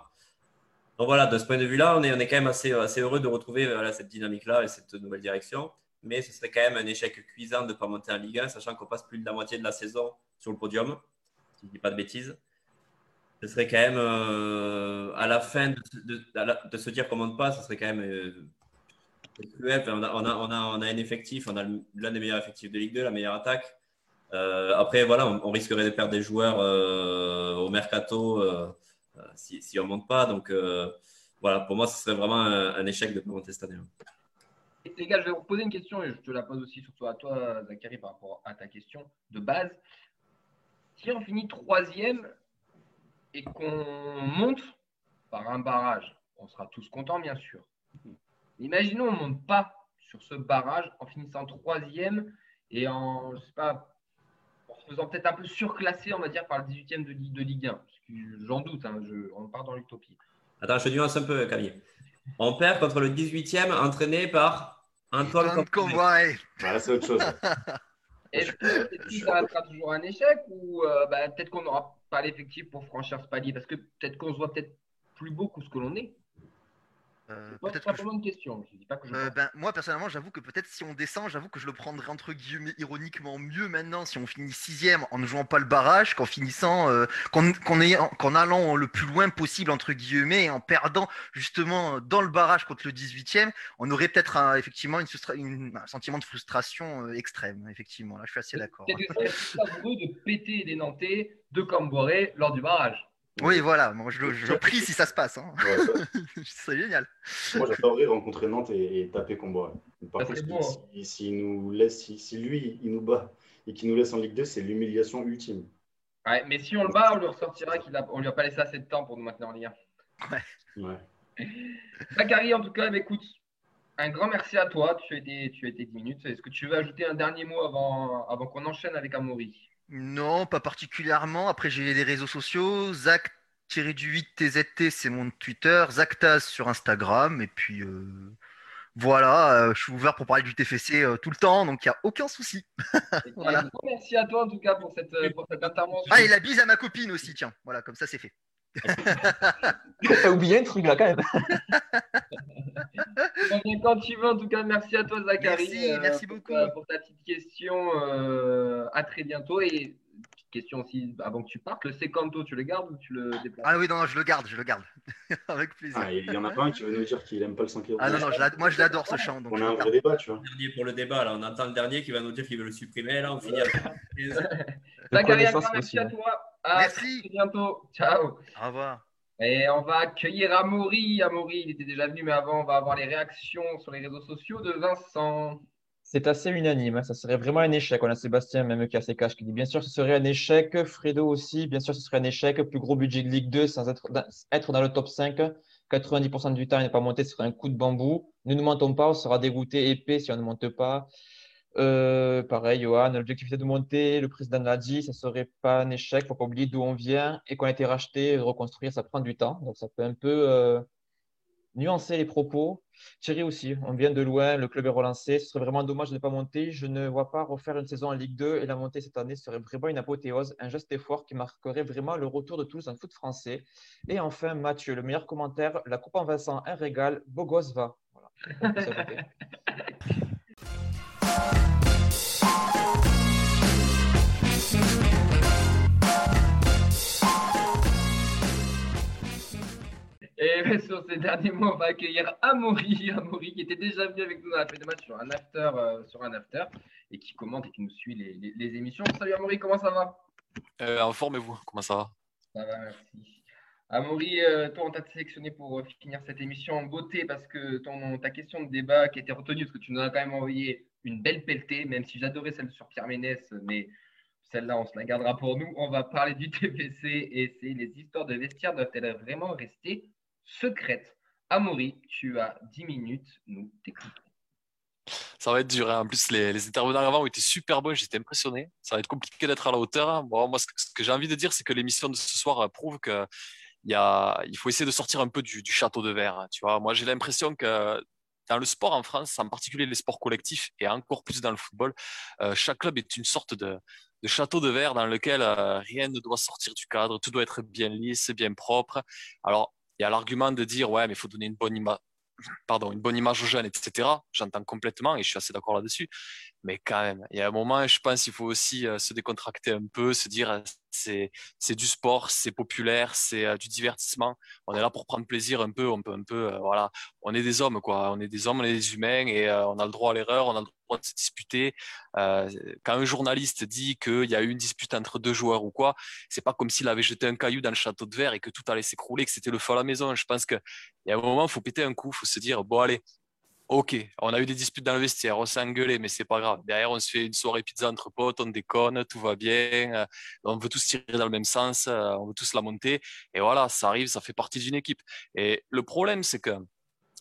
Donc voilà, de ce point de vue-là, on est, on est quand même assez, assez heureux de retrouver voilà, cette dynamique-là et cette nouvelle direction. Mais ce serait quand même un échec cuisant de ne pas monter en Ligue 1, sachant qu'on passe plus de la moitié de la saison sur le podium, si je ne dis pas de bêtises ce serait quand même euh, à la fin de, se dire qu'on monte pas, ce serait quand même euh, cruel. On, a, un effectif, on a l'un des meilleurs effectifs de Ligue 2, la meilleure attaque. Euh, après, voilà, on, risquerait de perdre des joueurs au mercato si, on monte pas. Donc voilà, pour moi, ce serait vraiment un, un échec de ne pas monter cette année. Les gars, je vais vous poser une question et je te la pose aussi surtout à toi, Zachary, par rapport à ta question de base. Si on finit troisième et qu'on monte par un barrage, on sera tous contents, bien sûr. Imaginons on ne monte pas sur ce barrage en finissant troisième et en, je sais pas, en se faisant peut-être un peu surclassé, on va dire, par le 18e de, Ligue- de Ligue 1. Parce que J'en doute, hein, on part dans l'utopie. Attends, je te nuance un peu, Camille. On perd contre le 18e, entraîné par Antoine Comboiré. Voilà, c'est autre chose. Est-ce que, ça restera toujours un échec ou euh, bah, peut-être qu'on n'aura pas l'effectif pour franchir ce palier? Parce que peut-être qu'on se voit peut-être plus beau que ce que l'on est. Euh, C'est pas peut-être que je- simplement une question. Je dis pas que je Euh, ben, moi personnellement j'avoue que peut-être si on descend j'avoue que je le prendrais entre guillemets ironiquement mieux maintenant si on finit sixième en ne jouant pas le barrage qu'en finissant euh, qu'en allant le plus loin possible entre guillemets et en perdant justement dans le barrage contre le 18e on aurait peut-être un- effectivement une un sentiment de frustration euh, extrême effectivement là je suis assez d'accord Peut-être que ce serait plus savoureux de péter des Nantais de Camboré lors du barrage. Oui voilà moi je, je prie si ça se passe hein. Ouais, c'est génial Moi, j'adorerais rencontrer Nantes et, et taper Comboiré. Par Ça contre, si- hein. si- nous laisse, si, si lui, il nous bat et qui nous laisse en Ligue 2, c'est l'humiliation ultime. Ouais, mais si on le bat, on lui ressortira qu'il a, on lui a pas laissé assez de temps pour nous maintenir en Ligue 1. Ouais. Zachary, en tout cas, bah, écoute, un grand merci à toi. Tu as été, tu as été 10 minutes. Est-ce que tu veux ajouter un dernier mot avant, avant qu'on enchaîne avec Amaury? Non, pas particulièrement. Après, j'ai les réseaux sociaux. Zach du 8 TZT, c'est mon Twitter. Zactaz sur Instagram. Et puis euh, voilà, euh, je suis ouvert pour parler du TFC euh, tout le temps, donc il n'y a aucun souci. voilà. Merci à toi en tout cas pour cette, pour cette intervention. Ah, et la bise à ma copine aussi, tiens. Voilà, comme ça c'est fait. T'as oublié un truc là quand même. Quand tu veux, en tout cas, merci à toi Zachary. Merci, euh, merci pour beaucoup. ta- pour ta petite question. euh, à très bientôt. Et petite question aussi, avant que tu partes, le Secanto, tu le gardes ou tu le déplaces? Ah oui, non, non, je le garde, je le garde. Avec plaisir. Ah, il y en a pas un qui veut nous dire qu'il aime pas le 5 euros. Ah non, non, je moi je l'adore ce chant. Donc On a le un vrai débat, tu vois. Dernier pour le débat, là, on entend le dernier qui va nous dire qu'il veut le supprimer. Là, on finit avec. Zachary, merci à toi. À Merci. très bientôt. Ciao. Au revoir. Et on va accueillir Amaury. Amaury, il était déjà venu, mais avant, on va avoir les réactions sur les réseaux sociaux de Vincent. C'est assez unanime, hein. Ça serait vraiment un échec. On a Sébastien même qui a ses caches qui dit bien sûr ce serait un échec. Fredo aussi, bien sûr ce serait un échec. Plus gros budget de Ligue 2 sans être dans, être dans le top 5. 90% du temps, il n'est pas monté, ce serait un coup de bambou. Ne nous mentons pas, on sera dégoûté épais si on ne monte pas. Euh, pareil, Johan, l'objectif était de monter. Le président l'a dit, ça ne serait pas un échec. Il ne faut pas oublier d'où on vient et qu'on a été racheté. Reconstruire, ça prend du temps. Donc ça peut un peu euh, nuancer les propos. Thierry aussi, on vient de loin, le club est relancé. Ce serait vraiment dommage de ne pas monter. Je ne vois pas refaire une saison en Ligue 2 et la montée cette année serait vraiment une apothéose, un geste effort qui marquerait vraiment le retour de Toulouse en foot français. Et enfin, Mathieu, le meilleur commentaire la coupe en Vincent, un régal, beau gosse va. Voilà. Et bien, sur ces derniers mots, on va accueillir Amaury. Amaury qui était déjà venu avec nous dans la fête de match sur un after, euh, sur un after et qui commente et qui nous suit les, les- les émissions. Salut Amaury, comment ça va? Euh, en forme et vous? Comment ça va? Ça va, merci. Amaury, euh, toi, on t'a sélectionné pour euh, finir cette émission en beauté parce que ton, ta question de débat qui a été retenue, parce que tu nous as quand même envoyé une belle pelletée, même si j'adorais celle sur Pierre Ménès, mais celle-là, on se la gardera pour nous. On va parler du TPC et c'est les histoires de vestiaire doivent-elles vraiment rester secrètes? Amaury, tu as 10 minutes, nous t'écoutons. Ça va être dur. hein. En plus, les, les intervenants avant ont été super bons. J'étais impressionné. Ça va être compliqué d'être à la hauteur. hein. Bon, moi, ce que, ce que j'ai envie de dire, c'est que l'émission de ce soir euh, prouve que il, y a, il faut essayer de sortir un peu du, du château de verre. hein, Tu vois, moi, j'ai l'impression que dans le sport en France, en particulier les sports collectifs et encore plus dans le football, euh, chaque club est une sorte de, château de verre dans lequel euh, rien ne doit sortir du cadre, tout doit être bien lisse, bien propre. Alors, il y a l'argument de dire, ouais, mais il faut donner une bonne image pardon, une bonne image aux jeunes, etc. J'entends complètement et je suis assez d'accord là-dessus. Mais quand même, il y a un moment, je pense qu'il faut aussi euh, se décontracter un peu, se dire c'est du sport, c'est populaire, c'est euh, du divertissement. On est là pour prendre plaisir un peu, on peut un peu, euh, voilà, on est des hommes quoi, on est des hommes, on est des humains et euh, on a le droit à l'erreur, on a le droit de se disputer. Quand un journaliste dit qu'il y a eu une dispute entre deux joueurs ou quoi, c'est pas comme s'il avait jeté un caillou dans le château de verre et que tout allait s'écrouler, que c'était le feu à la maison. Je pense qu'il y a un moment, il faut péter un coup, il faut se dire bon allez. Ok, on a eu des disputes dans le vestiaire, on s'est engueulé, mais c'est pas grave. Derrière, on se fait une soirée pizza entre potes, on déconne, tout va bien, euh, on veut tous tirer dans le même sens, euh, on veut tous la monter. Et voilà, ça arrive, ça fait partie d'une équipe. Et le problème, c'est que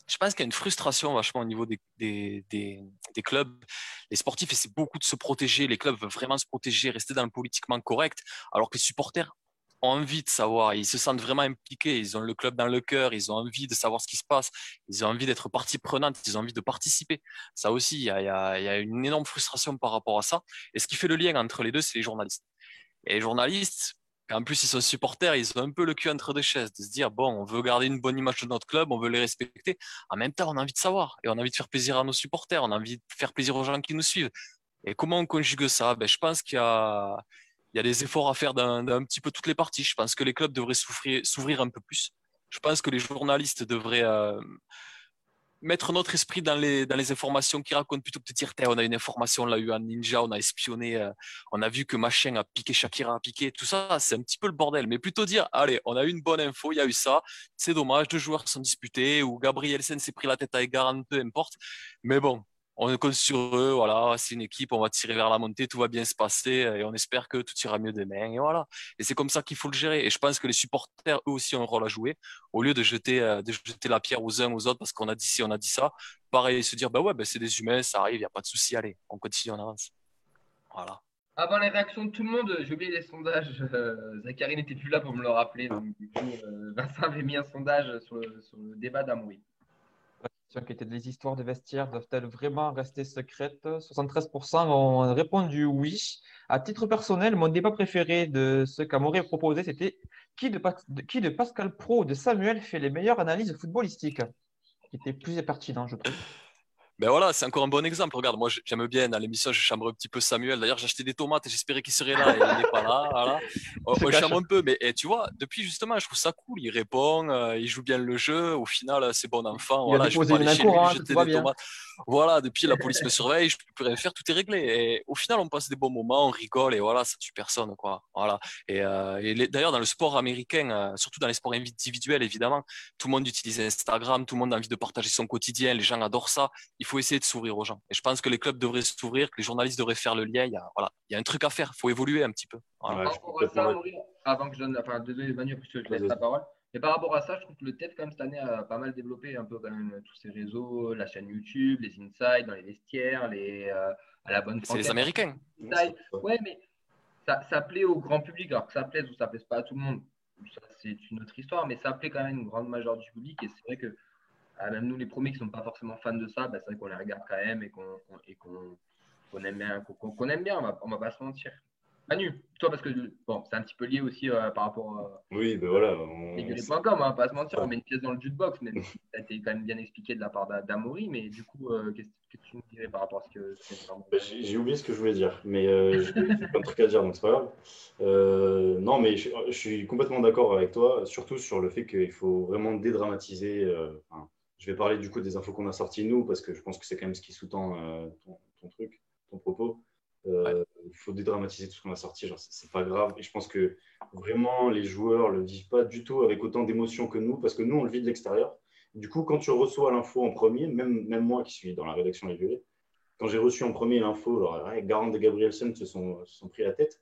je pense qu'il y a une frustration vachement au niveau des, des, des, des clubs. Les sportifs essaient beaucoup de se protéger, les clubs veulent vraiment se protéger, rester dans le politiquement correct, alors que les supporters ont envie de savoir, ils se sentent vraiment impliqués, ils ont le club dans le cœur, ils ont envie de savoir ce qui se passe, ils ont envie d'être partie prenante, ils ont envie de participer. Ça aussi, il y a, une énorme frustration par rapport à ça. Et ce qui fait le lien entre les deux, c'est les journalistes. Et les journalistes, en plus, ils sont supporters, ils ont un peu le cul entre deux chaises, de se dire, bon, on veut garder une bonne image de notre club, on veut les respecter. En même temps, on a envie de savoir et on a envie de faire plaisir à nos supporters, on a envie de faire plaisir aux gens qui nous suivent. Et comment on conjugue ça? Ben, Je pense qu'il y a, il y a des efforts à faire d'un petit peu toutes les parties. Je pense que les clubs devraient s'ouvrir un peu plus. Je pense que les journalistes devraient euh, mettre notre esprit dans les, informations qu'ils racontent plutôt que de dire on a une information, on l'a eu en ninja, on a espionné, euh, on a vu que machin a piqué, Shakira a piqué, tout ça, c'est un petit peu le bordel. Mais plutôt dire Allez, on a eu une bonne info, il y a eu ça, c'est dommage, deux joueurs sont disputés, ou Gabriel Sen s'est pris la tête à Egaran, peu importe. Mais bon, on compte sur eux, voilà, c'est une équipe, on va tirer vers la montée, tout va bien se passer et on espère que tout ira mieux demain. Et voilà. Et c'est comme ça qu'il faut le gérer. Et je pense que les supporters, eux aussi, ont un rôle à jouer. Au lieu de jeter, euh, de jeter la pierre aux uns aux autres parce qu'on a dit ci, on a dit ça, pareil, se dire, bah ouais, bah c'est des humains, ça arrive, il n'y a pas de souci, allez, on continue, on avance. Voilà. Avant les réactions de tout le monde, j'ai oublié les sondages. Euh, n'était plus là pour me le rappeler. Donc, du coup, euh, Vincent avait mis un sondage sur le, sur le débat d'Amoury. Qui était les histoires de vestiaires doivent-elles vraiment rester secrètes? 73% ont répondu oui. À titre personnel, mon débat préféré de ce qu'Amaury a proposé, c'était qui de- qui de Pascal Pro ou de Samuel fait les meilleures analyses footballistiques? Qui était plus pertinent, je trouve. Ben voilà, c'est encore un bon exemple. Regarde, moi j'aime bien dans l'émission, je chambre un petit peu Samuel. D'ailleurs, j'ai acheté des tomates et j'espérais qu'il serait là et il n'est pas là. Voilà. On, on chambre un peu, mais et tu vois, depuis justement, je trouve ça cool. Il répond, euh, il joue bien le jeu. Au final, c'est bon enfant. Il a Voilà, je peux déposé pas une aller chez lui, jeter des bien. tomates. Voilà, depuis la police me surveille, je peux plus rien faire, tout est réglé. Et au final, on passe des bons moments, on rigole et voilà, ça tue personne, quoi. Voilà. Et, euh, et d'ailleurs, dans le sport américain, euh, surtout dans les sports individuels, évidemment, tout le monde utilise Instagram, tout le monde a envie de partager son quotidien, les gens adorent ça. Il faut essayer de s'ouvrir aux gens. Et je pense que les clubs devraient s'ouvrir, que les journalistes devraient faire le lien. Il y a, voilà, il y a un truc à faire, il faut évoluer un petit peu. Voilà. Avant que je donne, désolé Manu, après je te laisse la parole. Mais par rapport à ça, je trouve que le TEF, quand même, cette année, a pas mal développé un peu quand même tous ces réseaux, la chaîne YouTube, les insights dans les vestiaires, les, euh, à la bonne C'est les. Américains. Ouais, mais ça, ça plaît au grand public, alors que ça plaise ou ça plaise pas à tout le monde. Ça, c'est une autre histoire, mais ça plaît quand même une grande majorité du public. Et c'est vrai que ah, même nous, les premiers qui sont pas forcément fans de ça, bah, c'est vrai qu'on les regarde quand même et qu'on et qu'on qu'on aime bien, qu'on qu'on aime bien, on va, on va pas se mentir. Manu, toi, parce que bon, c'est un petit peu lié aussi euh, par rapport à Oui, ben voilà. on- on va pas se mentir, on met une pièce dans le jukebox, mais ça a été quand même bien expliqué de la part d'A- d'Amaury, mais du coup, euh, qu'est-ce que tu nous dirais par rapport à ce que Bah, J'ai oublié ce que je voulais dire, mais euh, j'ai plein de trucs à dire, donc c'est pas grave. Euh, non, mais je, je suis complètement d'accord avec toi, surtout sur le fait qu'il faut vraiment dédramatiser. euh, enfin, je vais parler du coup des infos qu'on a sorties nous, parce que je pense que c'est quand même ce qui sous-tend euh, ton, ton truc, ton propos. Euh, Il faut dédramatiser tout ce qu'on a sorti, genre c'est pas grave. Et je pense que vraiment les joueurs le vivent pas du tout avec autant d'émotion que nous, parce que nous on le vit de l'extérieur. Du coup, quand tu reçois l'info en premier, même, moi qui suis dans la rédaction Violets, quand j'ai reçu en premier l'info, alors, ouais, Garand et Gabrielsen se sont, se sont pris la tête.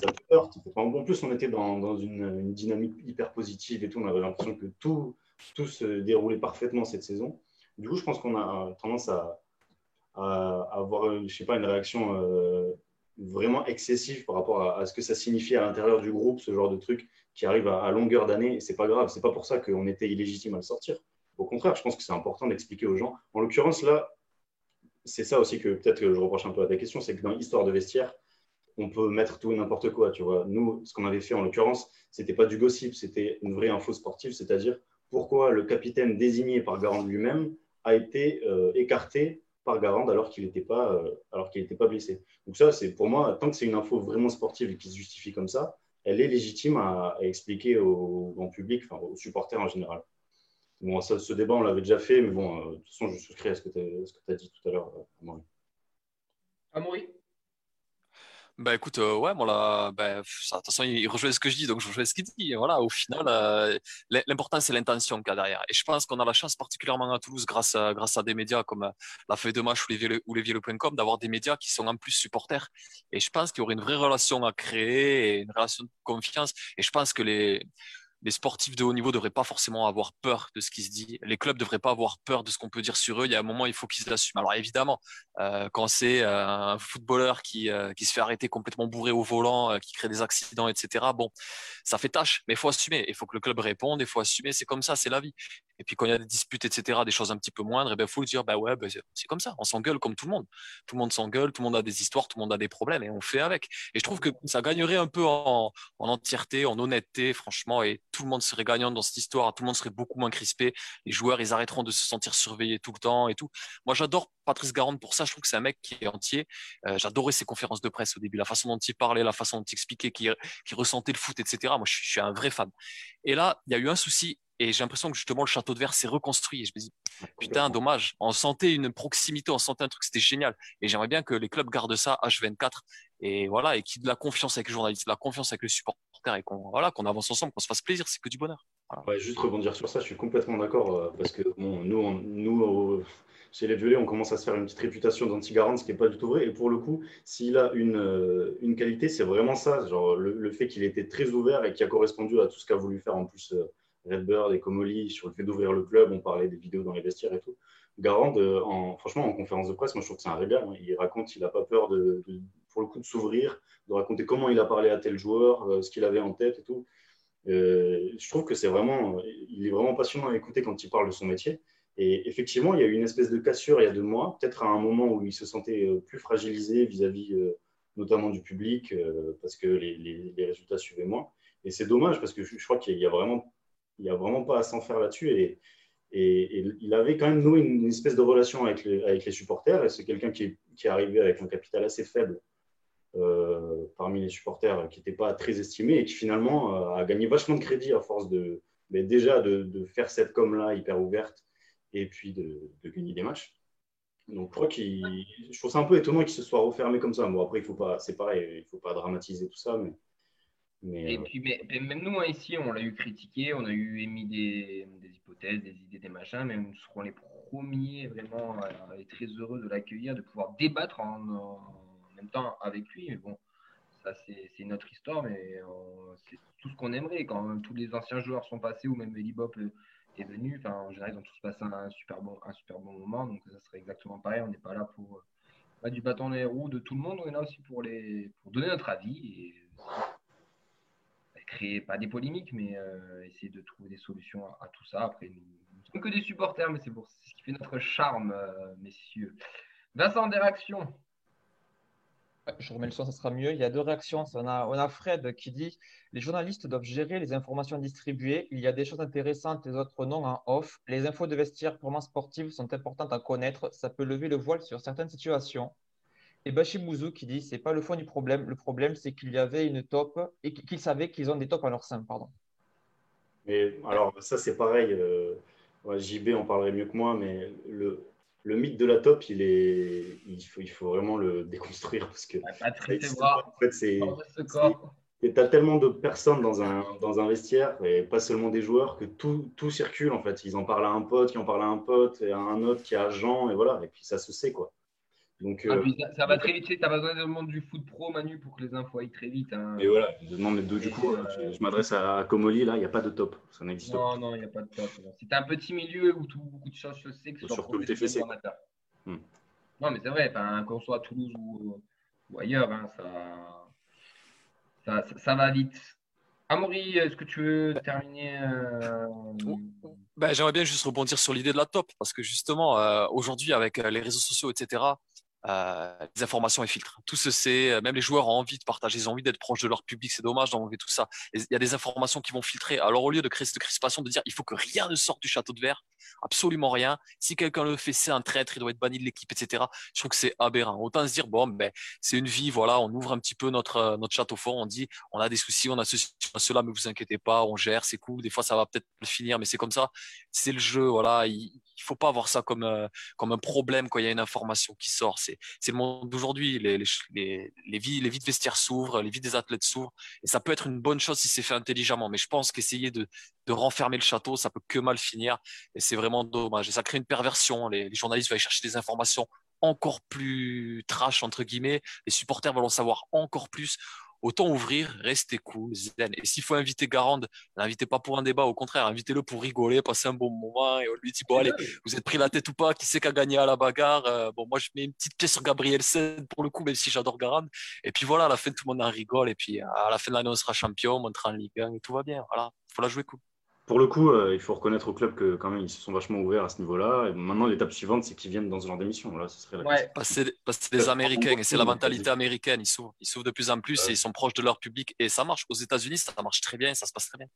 Ça me heurte. En plus, on était dans, une, dynamique hyper positive et tout. On avait l'impression que tout se déroulait parfaitement cette saison. Du coup, je pense qu'on a tendance à, à avoir, euh, je sais pas, une réaction euh, vraiment excessive par rapport à, ce que ça signifie à l'intérieur du groupe, ce genre de truc qui arrive à, longueur d'année. C'est pas grave. C'est pas pour ça qu'on était illégitime à le sortir. Au contraire, je pense que c'est important d'expliquer aux gens. En l'occurrence, là, c'est ça aussi que peut-être que je reproche un peu à ta question, c'est que dans l'histoire de vestiaire, on peut mettre tout et n'importe quoi, tu vois. Nous, ce qu'on avait fait en l'occurrence, c'était pas du gossip, c'était une vraie info sportive, c'est-à-dire pourquoi le capitaine désigné par Garand lui-même a été euh, écarté par Garand alors qu'il n'était pas, euh, alors qu'il n'était pas blessé. Donc ça, c'est pour moi, tant que c'est une info vraiment sportive et qui se justifie comme ça, elle est légitime à, à expliquer au grand public, enfin aux supporters en général. Bon, ça, ce débat, on l'avait déjà fait, mais bon, euh, de toute façon, je souscris à ce que tu as dit tout à l'heure. euh, Amaury. Amaury? Bah écoute, euh, ouais, moi là, bah, de toute façon, il rejoint ce que je dis, donc je rejoins ce qu'il dit. Voilà, au final, euh, l'im- l'important, c'est l'intention qu'il y a derrière. Et je pense qu'on a la chance, particulièrement à Toulouse, grâce à, grâce à des médias comme euh, la feuille de match ou les ou d'avoir des médias qui sont en plus supporters. Et je pense qu'il y aurait une vraie relation à créer, et une relation de confiance. Et je pense que les, les sportifs de haut niveau ne devraient pas forcément avoir peur de ce qui se dit. Les clubs devraient pas avoir peur de ce qu'on peut dire sur eux. Il y a un moment, il faut qu'ils l'assument. Alors évidemment, euh, quand c'est euh, un footballeur qui, euh, qui se fait arrêter complètement bourré au volant, qui crée des accidents, etc., bon, ça fait tâche, mais il faut assumer. Il faut que le club réponde, il faut assumer. C'est comme ça, c'est la vie. Et puis quand il y a des disputes, etc., des choses un petit peu moindres, il faut dire, bah ouais, bah, c'est- comme ça. On s'engueule comme tout le monde. Tout le monde s'engueule, tout le monde a des histoires, tout le monde a des problèmes et on fait avec. Et je trouve que ça gagnerait un peu en, en entièreté, en honnêteté, franchement, et tout le monde serait gagnant dans cette histoire. Tout le monde serait beaucoup moins crispé. Les joueurs, ils arrêteront de se sentir surveillés tout le temps et tout. Moi, j'adore Patrice Garande pour ça. Je trouve que c'est un mec qui est entier. Euh, J'adorais ses conférences de presse au début, la façon dont il parlait, la façon dont il expliquait, qui, qui ressentait le foot, etc. Moi, je suis un vrai fan. Et là, il y a eu un souci. Et j'ai l'impression que justement le château de verre s'est reconstruit. Et je me dis, putain, dommage. On sentait une proximité, on sentait un truc, c'était génial. Et j'aimerais bien que les clubs gardent ça H24 et voilà, et qu'ils aient de la confiance avec les journalistes, de la confiance avec les supporters et qu'on voilà, qu'on avance ensemble, qu'on se fasse plaisir. C'est que du bonheur. Ouais, juste rebondir sur ça, je suis complètement d'accord. euh, parce que bon, nous, on- nous euh, chez les Violets, on commence à se faire une petite réputation d'anti-garant, ce qui n'est pas du tout vrai. Et pour le coup, s'il a une, euh, une qualité, c'est vraiment ça. Genre, le, le fait qu'il était très ouvert et qui a correspondu à tout ce qu'a voulu faire en plus euh, Redbird et Comoli sur le fait d'ouvrir le club. On parlait des vidéos dans les vestiaires et tout. Garand, euh, en, franchement, en conférence de presse, moi je trouve que c'est un régal. hein. Il raconte, il n'a pas peur de, pour le coup de s'ouvrir, de raconter comment il a parlé à tel joueur, euh, ce qu'il avait en tête et tout. Euh, je trouve que c'est vraiment, il est vraiment passionnant à écouter quand il parle de son métier. Et effectivement, il y a eu une espèce de cassure il y a deux mois, peut-être à un moment où il se sentait plus fragilisé vis-à-vis notamment du public, parce que les, résultats suivaient moins. Et c'est dommage parce que je crois qu'il y a vraiment, il y a vraiment pas à s'en faire là-dessus. Et, il avait quand même noué une, espèce de relation avec, les- supporters. Et c'est quelqu'un qui est, arrivé avec un capital assez faible euh, parmi les supporters, qui n'était pas très estimé et qui finalement euh, a gagné vachement de crédit à force de, déjà de, faire cette com-là hyper ouverte et puis de, gagner des matchs. Donc je trouve ça un peu étonnant qu'il se soit refermé comme ça. Bon après il faut pas, c'est pareil, il faut pas dramatiser tout ça, mais. Mais Et euh, puis, mais, même nous, hein, ici, on l'a eu critiqué, on a eu émis des, des hypothèses, des idées, des machins, mais nous serons les premiers vraiment euh, et très heureux de l'accueillir, de pouvoir débattre en, en même temps avec lui. Mais bon, ça, c'est notre histoire, mais euh, c'est tout ce qu'on aimerait. Quand tous les anciens joueurs sont passés, ou même Eli Bop euh, est venu, enfin, en général, ils ont tous passé un, un super bon, un super bon moment, donc ça serait exactement pareil. On n'est pas là pour du bâton dans les roues de tout le monde, on est là aussi pour, les, pour donner notre avis. Et, créer pas des polémiques, mais euh, essayer de trouver des solutions à, tout ça. Après, nous ne sommes que des supporters, mais c'est pour ce qui fait notre charme, euh, messieurs. Vincent, des réactions? Je remets le son, ça sera mieux. Il y a deux réactions. On a, on a Fred qui dit Les journalistes doivent gérer les informations distribuées. Il y a des choses intéressantes, les autres non en off. Les infos de vestiaire purement sportives sont importantes à connaître. Ça peut lever le voile sur certaines situations. Et Bachibouzou qui dit C'est pas le fond du problème. Le problème, c'est qu'il y avait une top et qu'ils savaient qu'ils ont des tops à leur sein. Pardon. Mais alors, ça, c'est pareil. euh, ouais, JB en parlerait mieux que moi, mais le, le mythe de la top, il, est, il, faut, il faut vraiment le déconstruire parce que. En fait, c'est. Tu as tellement de personnes dans un, dans un vestiaire, et pas seulement des joueurs, que tout, tout circule en fait. Ils en parlent à un pote, qui en parle à un pote, et à un autre qui est agent, et voilà. Et puis ça se sait quoi. Donc, Ah, euh, puis ça, ça va très vite, tu sais, t'as besoin du monde du foot pro, Manu, pour que les infos aillent très vite. hein. et voilà. Non, mais du coup, euh, je, je m'adresse à Comoli, là, il n'y a pas de top. Ça n'existe pas. Non, non, il n'y a pas de top. C'est un petit milieu où tout, beaucoup de choses se sait, que ce soit Surtout le TFC. Hmm. Non, mais c'est vrai, enfin, qu'on soit à Toulouse ou, ou ailleurs, hein, ça, ça, ça- ça va vite. Amaury, est-ce que tu veux terminer euh, Ben, J'aimerais bien juste rebondir sur l'idée de la top, parce que justement, euh, aujourd'hui, avec euh, les réseaux sociaux, etc., les informations, elles filtrent. Tout se sait, euh, même les joueurs ont envie de partager, ils ont envie d'être proches de leur public, c'est dommage d'enlever tout ça. Et Il y a des informations qui vont filtrer. Alors, au lieu de créer cette crispation, de dire il faut que rien ne sorte du château de verre, absolument rien. Si quelqu'un le fait, c'est un traître, il doit être banni de l'équipe, etc. Je trouve que c'est aberrant. Autant se dire, bon, ben, c'est une vie, voilà, on ouvre un petit peu notre, euh, notre château fort, on dit, on a des soucis, on a ceci, on a cela, mais vous inquiétez pas, on gère, c'est cool. Des fois, ça va peut-être finir, mais c'est comme ça. C'est le jeu, voilà. Il, il faut pas voir ça comme, euh, comme un problème quand il y a une information qui sort. C'est, le monde d'aujourd'hui. Les, les, les, vies, les vies de vestiaire s'ouvrent, les vies des athlètes s'ouvrent. Et ça peut être une bonne chose si c'est fait intelligemment. Mais je pense qu'essayer de, de renfermer le château, ça peut que mal finir. Et c'est vraiment dommage. Et ça crée une perversion. Les, les journalistes vont aller chercher des informations encore plus trash, entre guillemets. Les supporters vont en savoir encore plus. Autant ouvrir, rester cool, zen. Et s'il faut inviter Garande, l'invitez pas pour un débat, au contraire, invitez-le pour rigoler, passer un bon moment. Et on lui dit, bon, allez, vous êtes pris la tête ou pas Qui c'est qui a gagné à la bagarre Euh, Bon, moi, je mets une petite pièce sur Gabriel Sen pour le coup, même si j'adore Garande. Et puis voilà, à la fin, tout le monde en rigole. Et puis à la fin de l'année, on sera champion, on montera en Ligue 1 et tout va bien. Voilà, faut la jouer cool. Pour le coup, euh, il faut reconnaître au club que quand même ils se sont vachement ouverts à ce niveau-là. Et maintenant, l'étape suivante, c'est qu'ils viennent dans ce genre d'émission. Là, ce serait la Ouais. Parce que c'est- parce que c'est des Américains et c'est la mentalité américaine. Ils s'ouvrent, ils s'ouvrent de plus en plus et ils sont proches de leur public. Et ça marche. Aux États-Unis, ça marche très bien et ça se passe très bien.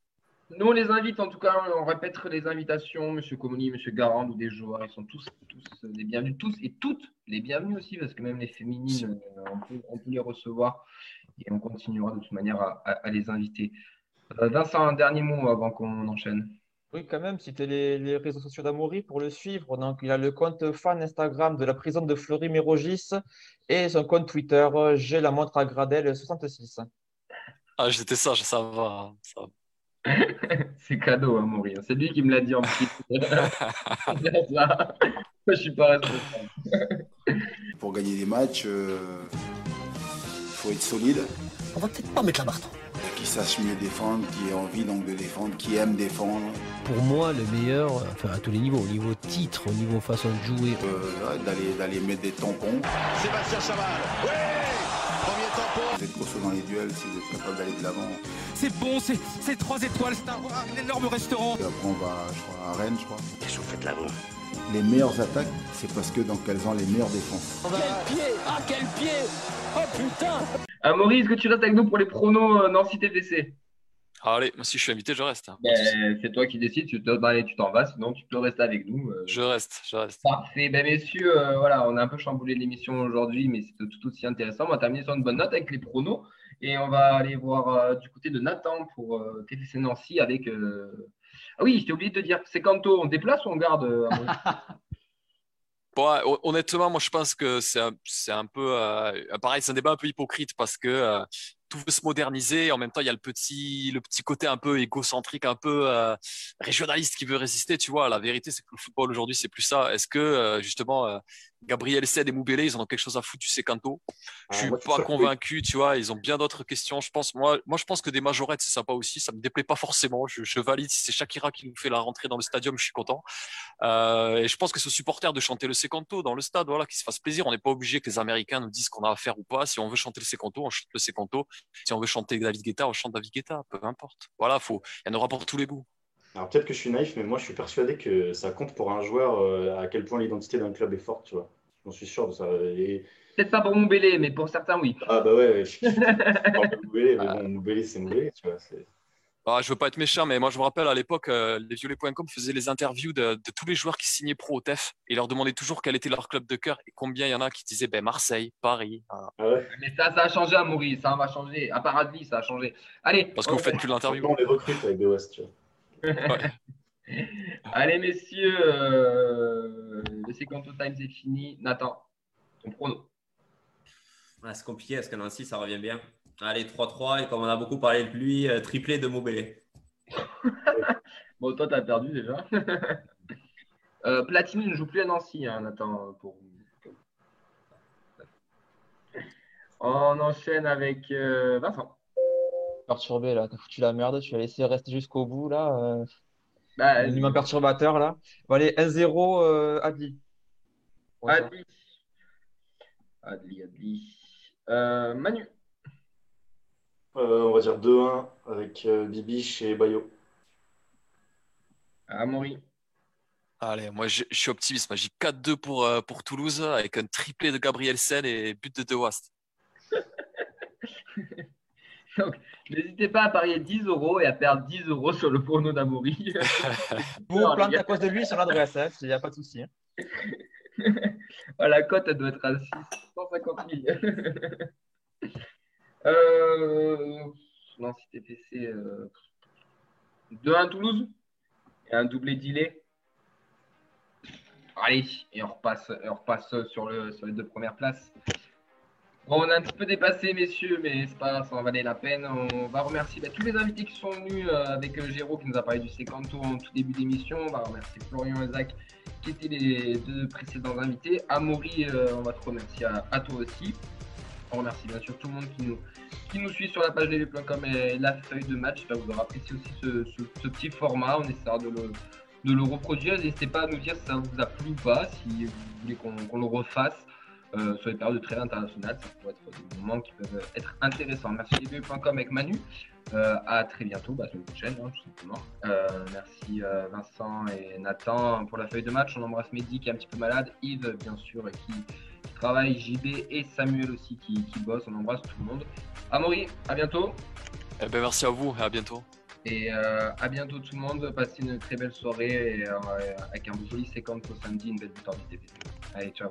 Nous, on les invite, en tout cas, on répète les invitations, Monsieur Comoni, Monsieur Garand ou des joueurs, ils sont tous, tous les bienvenus, tous et toutes les bienvenus aussi, parce que même les féminines, euh, on peut, on peut les recevoir et on continuera de toute manière à, à- à les inviter. Euh, Vincent, un dernier mot avant qu'on enchaîne. Oui, quand même, citer les, les réseaux sociaux d'Amaury pour le suivre. Donc, il a le compte fan Instagram de la prison de Fleury-Mérogis et son compte Twitter, euh, j'ai la montre à Gradel 66. Ah, j'étais sage, ça va. ça va. C'est cadeau, hein, Maury. C'est lui qui me l'a dit en petit. je suis pas responsable. Pour gagner des matchs, il faut être solide. On va peut-être pas mettre la barre Qui sache mieux défendre, qui ait envie donc de défendre, qui aime défendre. Pour moi, le meilleur, enfin à tous les niveaux, au niveau titre, au niveau façon de jouer. Euh, d'aller, d'aller mettre des tampons. Sébastien Chaval, oui Premier tampon. Vous êtes costaud dans les duels si vous êtes capable d'aller de l'avant. C'est bon, c'est, c'est 3 étoiles, c'est un, un énorme restaurant. Et après, on va, je crois, à Rennes, je crois. Qu'est-ce que vous faites là-bas? Les meilleures attaques, c'est parce que donc elles ont les meilleures défenses. Quel pied Ah quel pied Oh putain Ah, Maurice, est-ce que tu restes avec nous pour les pronos euh, Nancy TFC Allez, moi si je suis invité, je reste. hein. Ben, C'est toi qui décides, tu te- bah, tu t'en vas, sinon tu peux rester avec nous. euh. Je reste, je reste. Parfait. Ben, messieurs, euh, voilà, on a un peu chamboulé l'émission aujourd'hui, mais c'était tout aussi intéressant. On va terminer sur une bonne note avec les pronos. Et on va aller voir euh, du côté de Nathan pour euh, TFC Nancy avec. euh, Ah oui, je t'ai oublié de te dire, c'est Kanto, on déplace ou on garde euh, Bon, honnêtement, moi je pense que c'est un, un peu euh, pareil, c'est un débat un peu hypocrite parce que euh, tout veut se moderniser et en même temps il y a le petit, le petit côté un peu égocentrique, un peu euh, régionaliste qui veut résister. Tu vois, la vérité c'est que le football aujourd'hui c'est plus ça. Est-ce que euh, justement euh, Gabriel Ced et Moubele ils en ont quelque chose à foutre du Secanto? Je suis moi, je suis pas convaincu, tu vois. Ils ont bien d'autres questions. Je pense, moi, moi je pense que des majorettes c'est sympa aussi. Ça me déplaît pas forcément. Je, je valide si c'est Shakira qui nous fait la rentrée dans le stadium, je suis content. Et je pense que ce supporter de chanter le Secanto dans le stade, voilà, qu'il se fasse plaisir. On n'est pas obligé que les Américains nous disent qu'on a à faire ou pas. Si on veut chanter le Secanto, on chante le Secanto. Si on veut chanter David Guetta, on chante David Guetta. Peu importe. Voilà, faut, il y en aura pour tous les goûts. Alors peut-être que je suis naïf, mais moi je suis persuadé que ça compte pour un joueur euh, à quel point l'identité d'un club est forte, tu vois. J'en suis sûr de ça. Et- Peut-être pas pour Moubélé, mais pour certains, oui. Ah bah ouais, ouais, je je parle de Moubélé, mais bon, Moubélé, c'est Moubélé, tu vois. C'est- Ah, je veux pas être méchant, mais moi je me rappelle à l'époque, euh, les violets.com faisaient les interviews de, de tous les joueurs qui signaient pro au TEF et leur demandaient toujours quel était leur club de cœur et combien il y en a qui disaient ben, Marseille, Paris. Ah. Mais ça, ça a changé à Maurice, ça va changer. À Paradis, ça a changé. Allez. Parce que vous faites plus l'interview. On les recrute avec des West, tu vois. Allez, messieurs, euh, le Secanto Times est fini. Nathan, ton prono. Ah, c'est compliqué parce que Nancy, ça revient bien. Allez, 3-3. Et comme on a beaucoup parlé de lui, euh, triplé de Moubélé. Bon, toi, t'as perdu déjà. euh, Platini ne joue plus à Nancy, hein, Nathan. Pour... On enchaîne avec euh, Vincent. Perturbé là, t'as foutu la merde, tu as laissé rester jusqu'au bout là. euh, Bah, L'élément perturbateur là. Bon, allez, 1-0 euh, Adli. Ouais. Adli. Adli, Adli. Euh, Manu. Euh, on va dire 2-1 avec euh, Bibiche et Bayo. Amaury. Allez, moi je, je suis optimiste. J'ai 4-2 pour, euh, pour Toulouse avec un triplé de Gabriel Sen et but de De Wast. Donc, n'hésitez pas à parier 10 euros et à perdre 10 euros sur le prono d'Amaury. Vous vous plantez à cause de lui sur l'adresse, hein, il n'y a pas de souci. hein. Ah, la cote, elle doit être à 650 000. Euh... Non, si TPC. Euh... 2-1 Toulouse et un doublé d'Ilé. Allez, et on repasse, on repasse sur, le, sur les deux premières places. Bon, on a un petit peu dépassé, messieurs, mais c'est pas ça en valait la peine. On va remercier bah, tous les invités qui sont venus euh, avec euh, Géraud qui nous a parlé du Secanto en tout début d'émission. On va remercier Florian et Zach qui étaient les deux précédents invités. Amaury, euh, on va te remercier à toi aussi. On remercie bien sûr tout le monde qui nous, qui nous suit sur la page dv.com et la feuille de match. J'espère que vous aurez apprécié aussi ce, petit format. On essaiera de le, reproduire. N'hésitez pas à nous dire si ça vous a plu ou pas, si vous voulez qu'on le refasse euh, sur les périodes de trêve internationale. Ça pourrait être des moments qui peuvent être intéressants. Merci dv.com avec Manu. Euh, à très bientôt, bah, semaine prochaine, hein, tout simplement. Euh, merci euh, Vincent et Nathan pour la feuille de match. On embrasse Mehdi qui est un petit peu malade, Yves bien sûr qui, qui travaille, JB et Samuel aussi qui, qui bosse. On embrasse tout le monde. Amaury, à bientôt. Eh ben, merci à vous et à bientôt. Et euh, à bientôt tout le monde. Passez une très belle soirée et, euh, avec un joli séquence au samedi, une belle victoire du. Allez, ciao.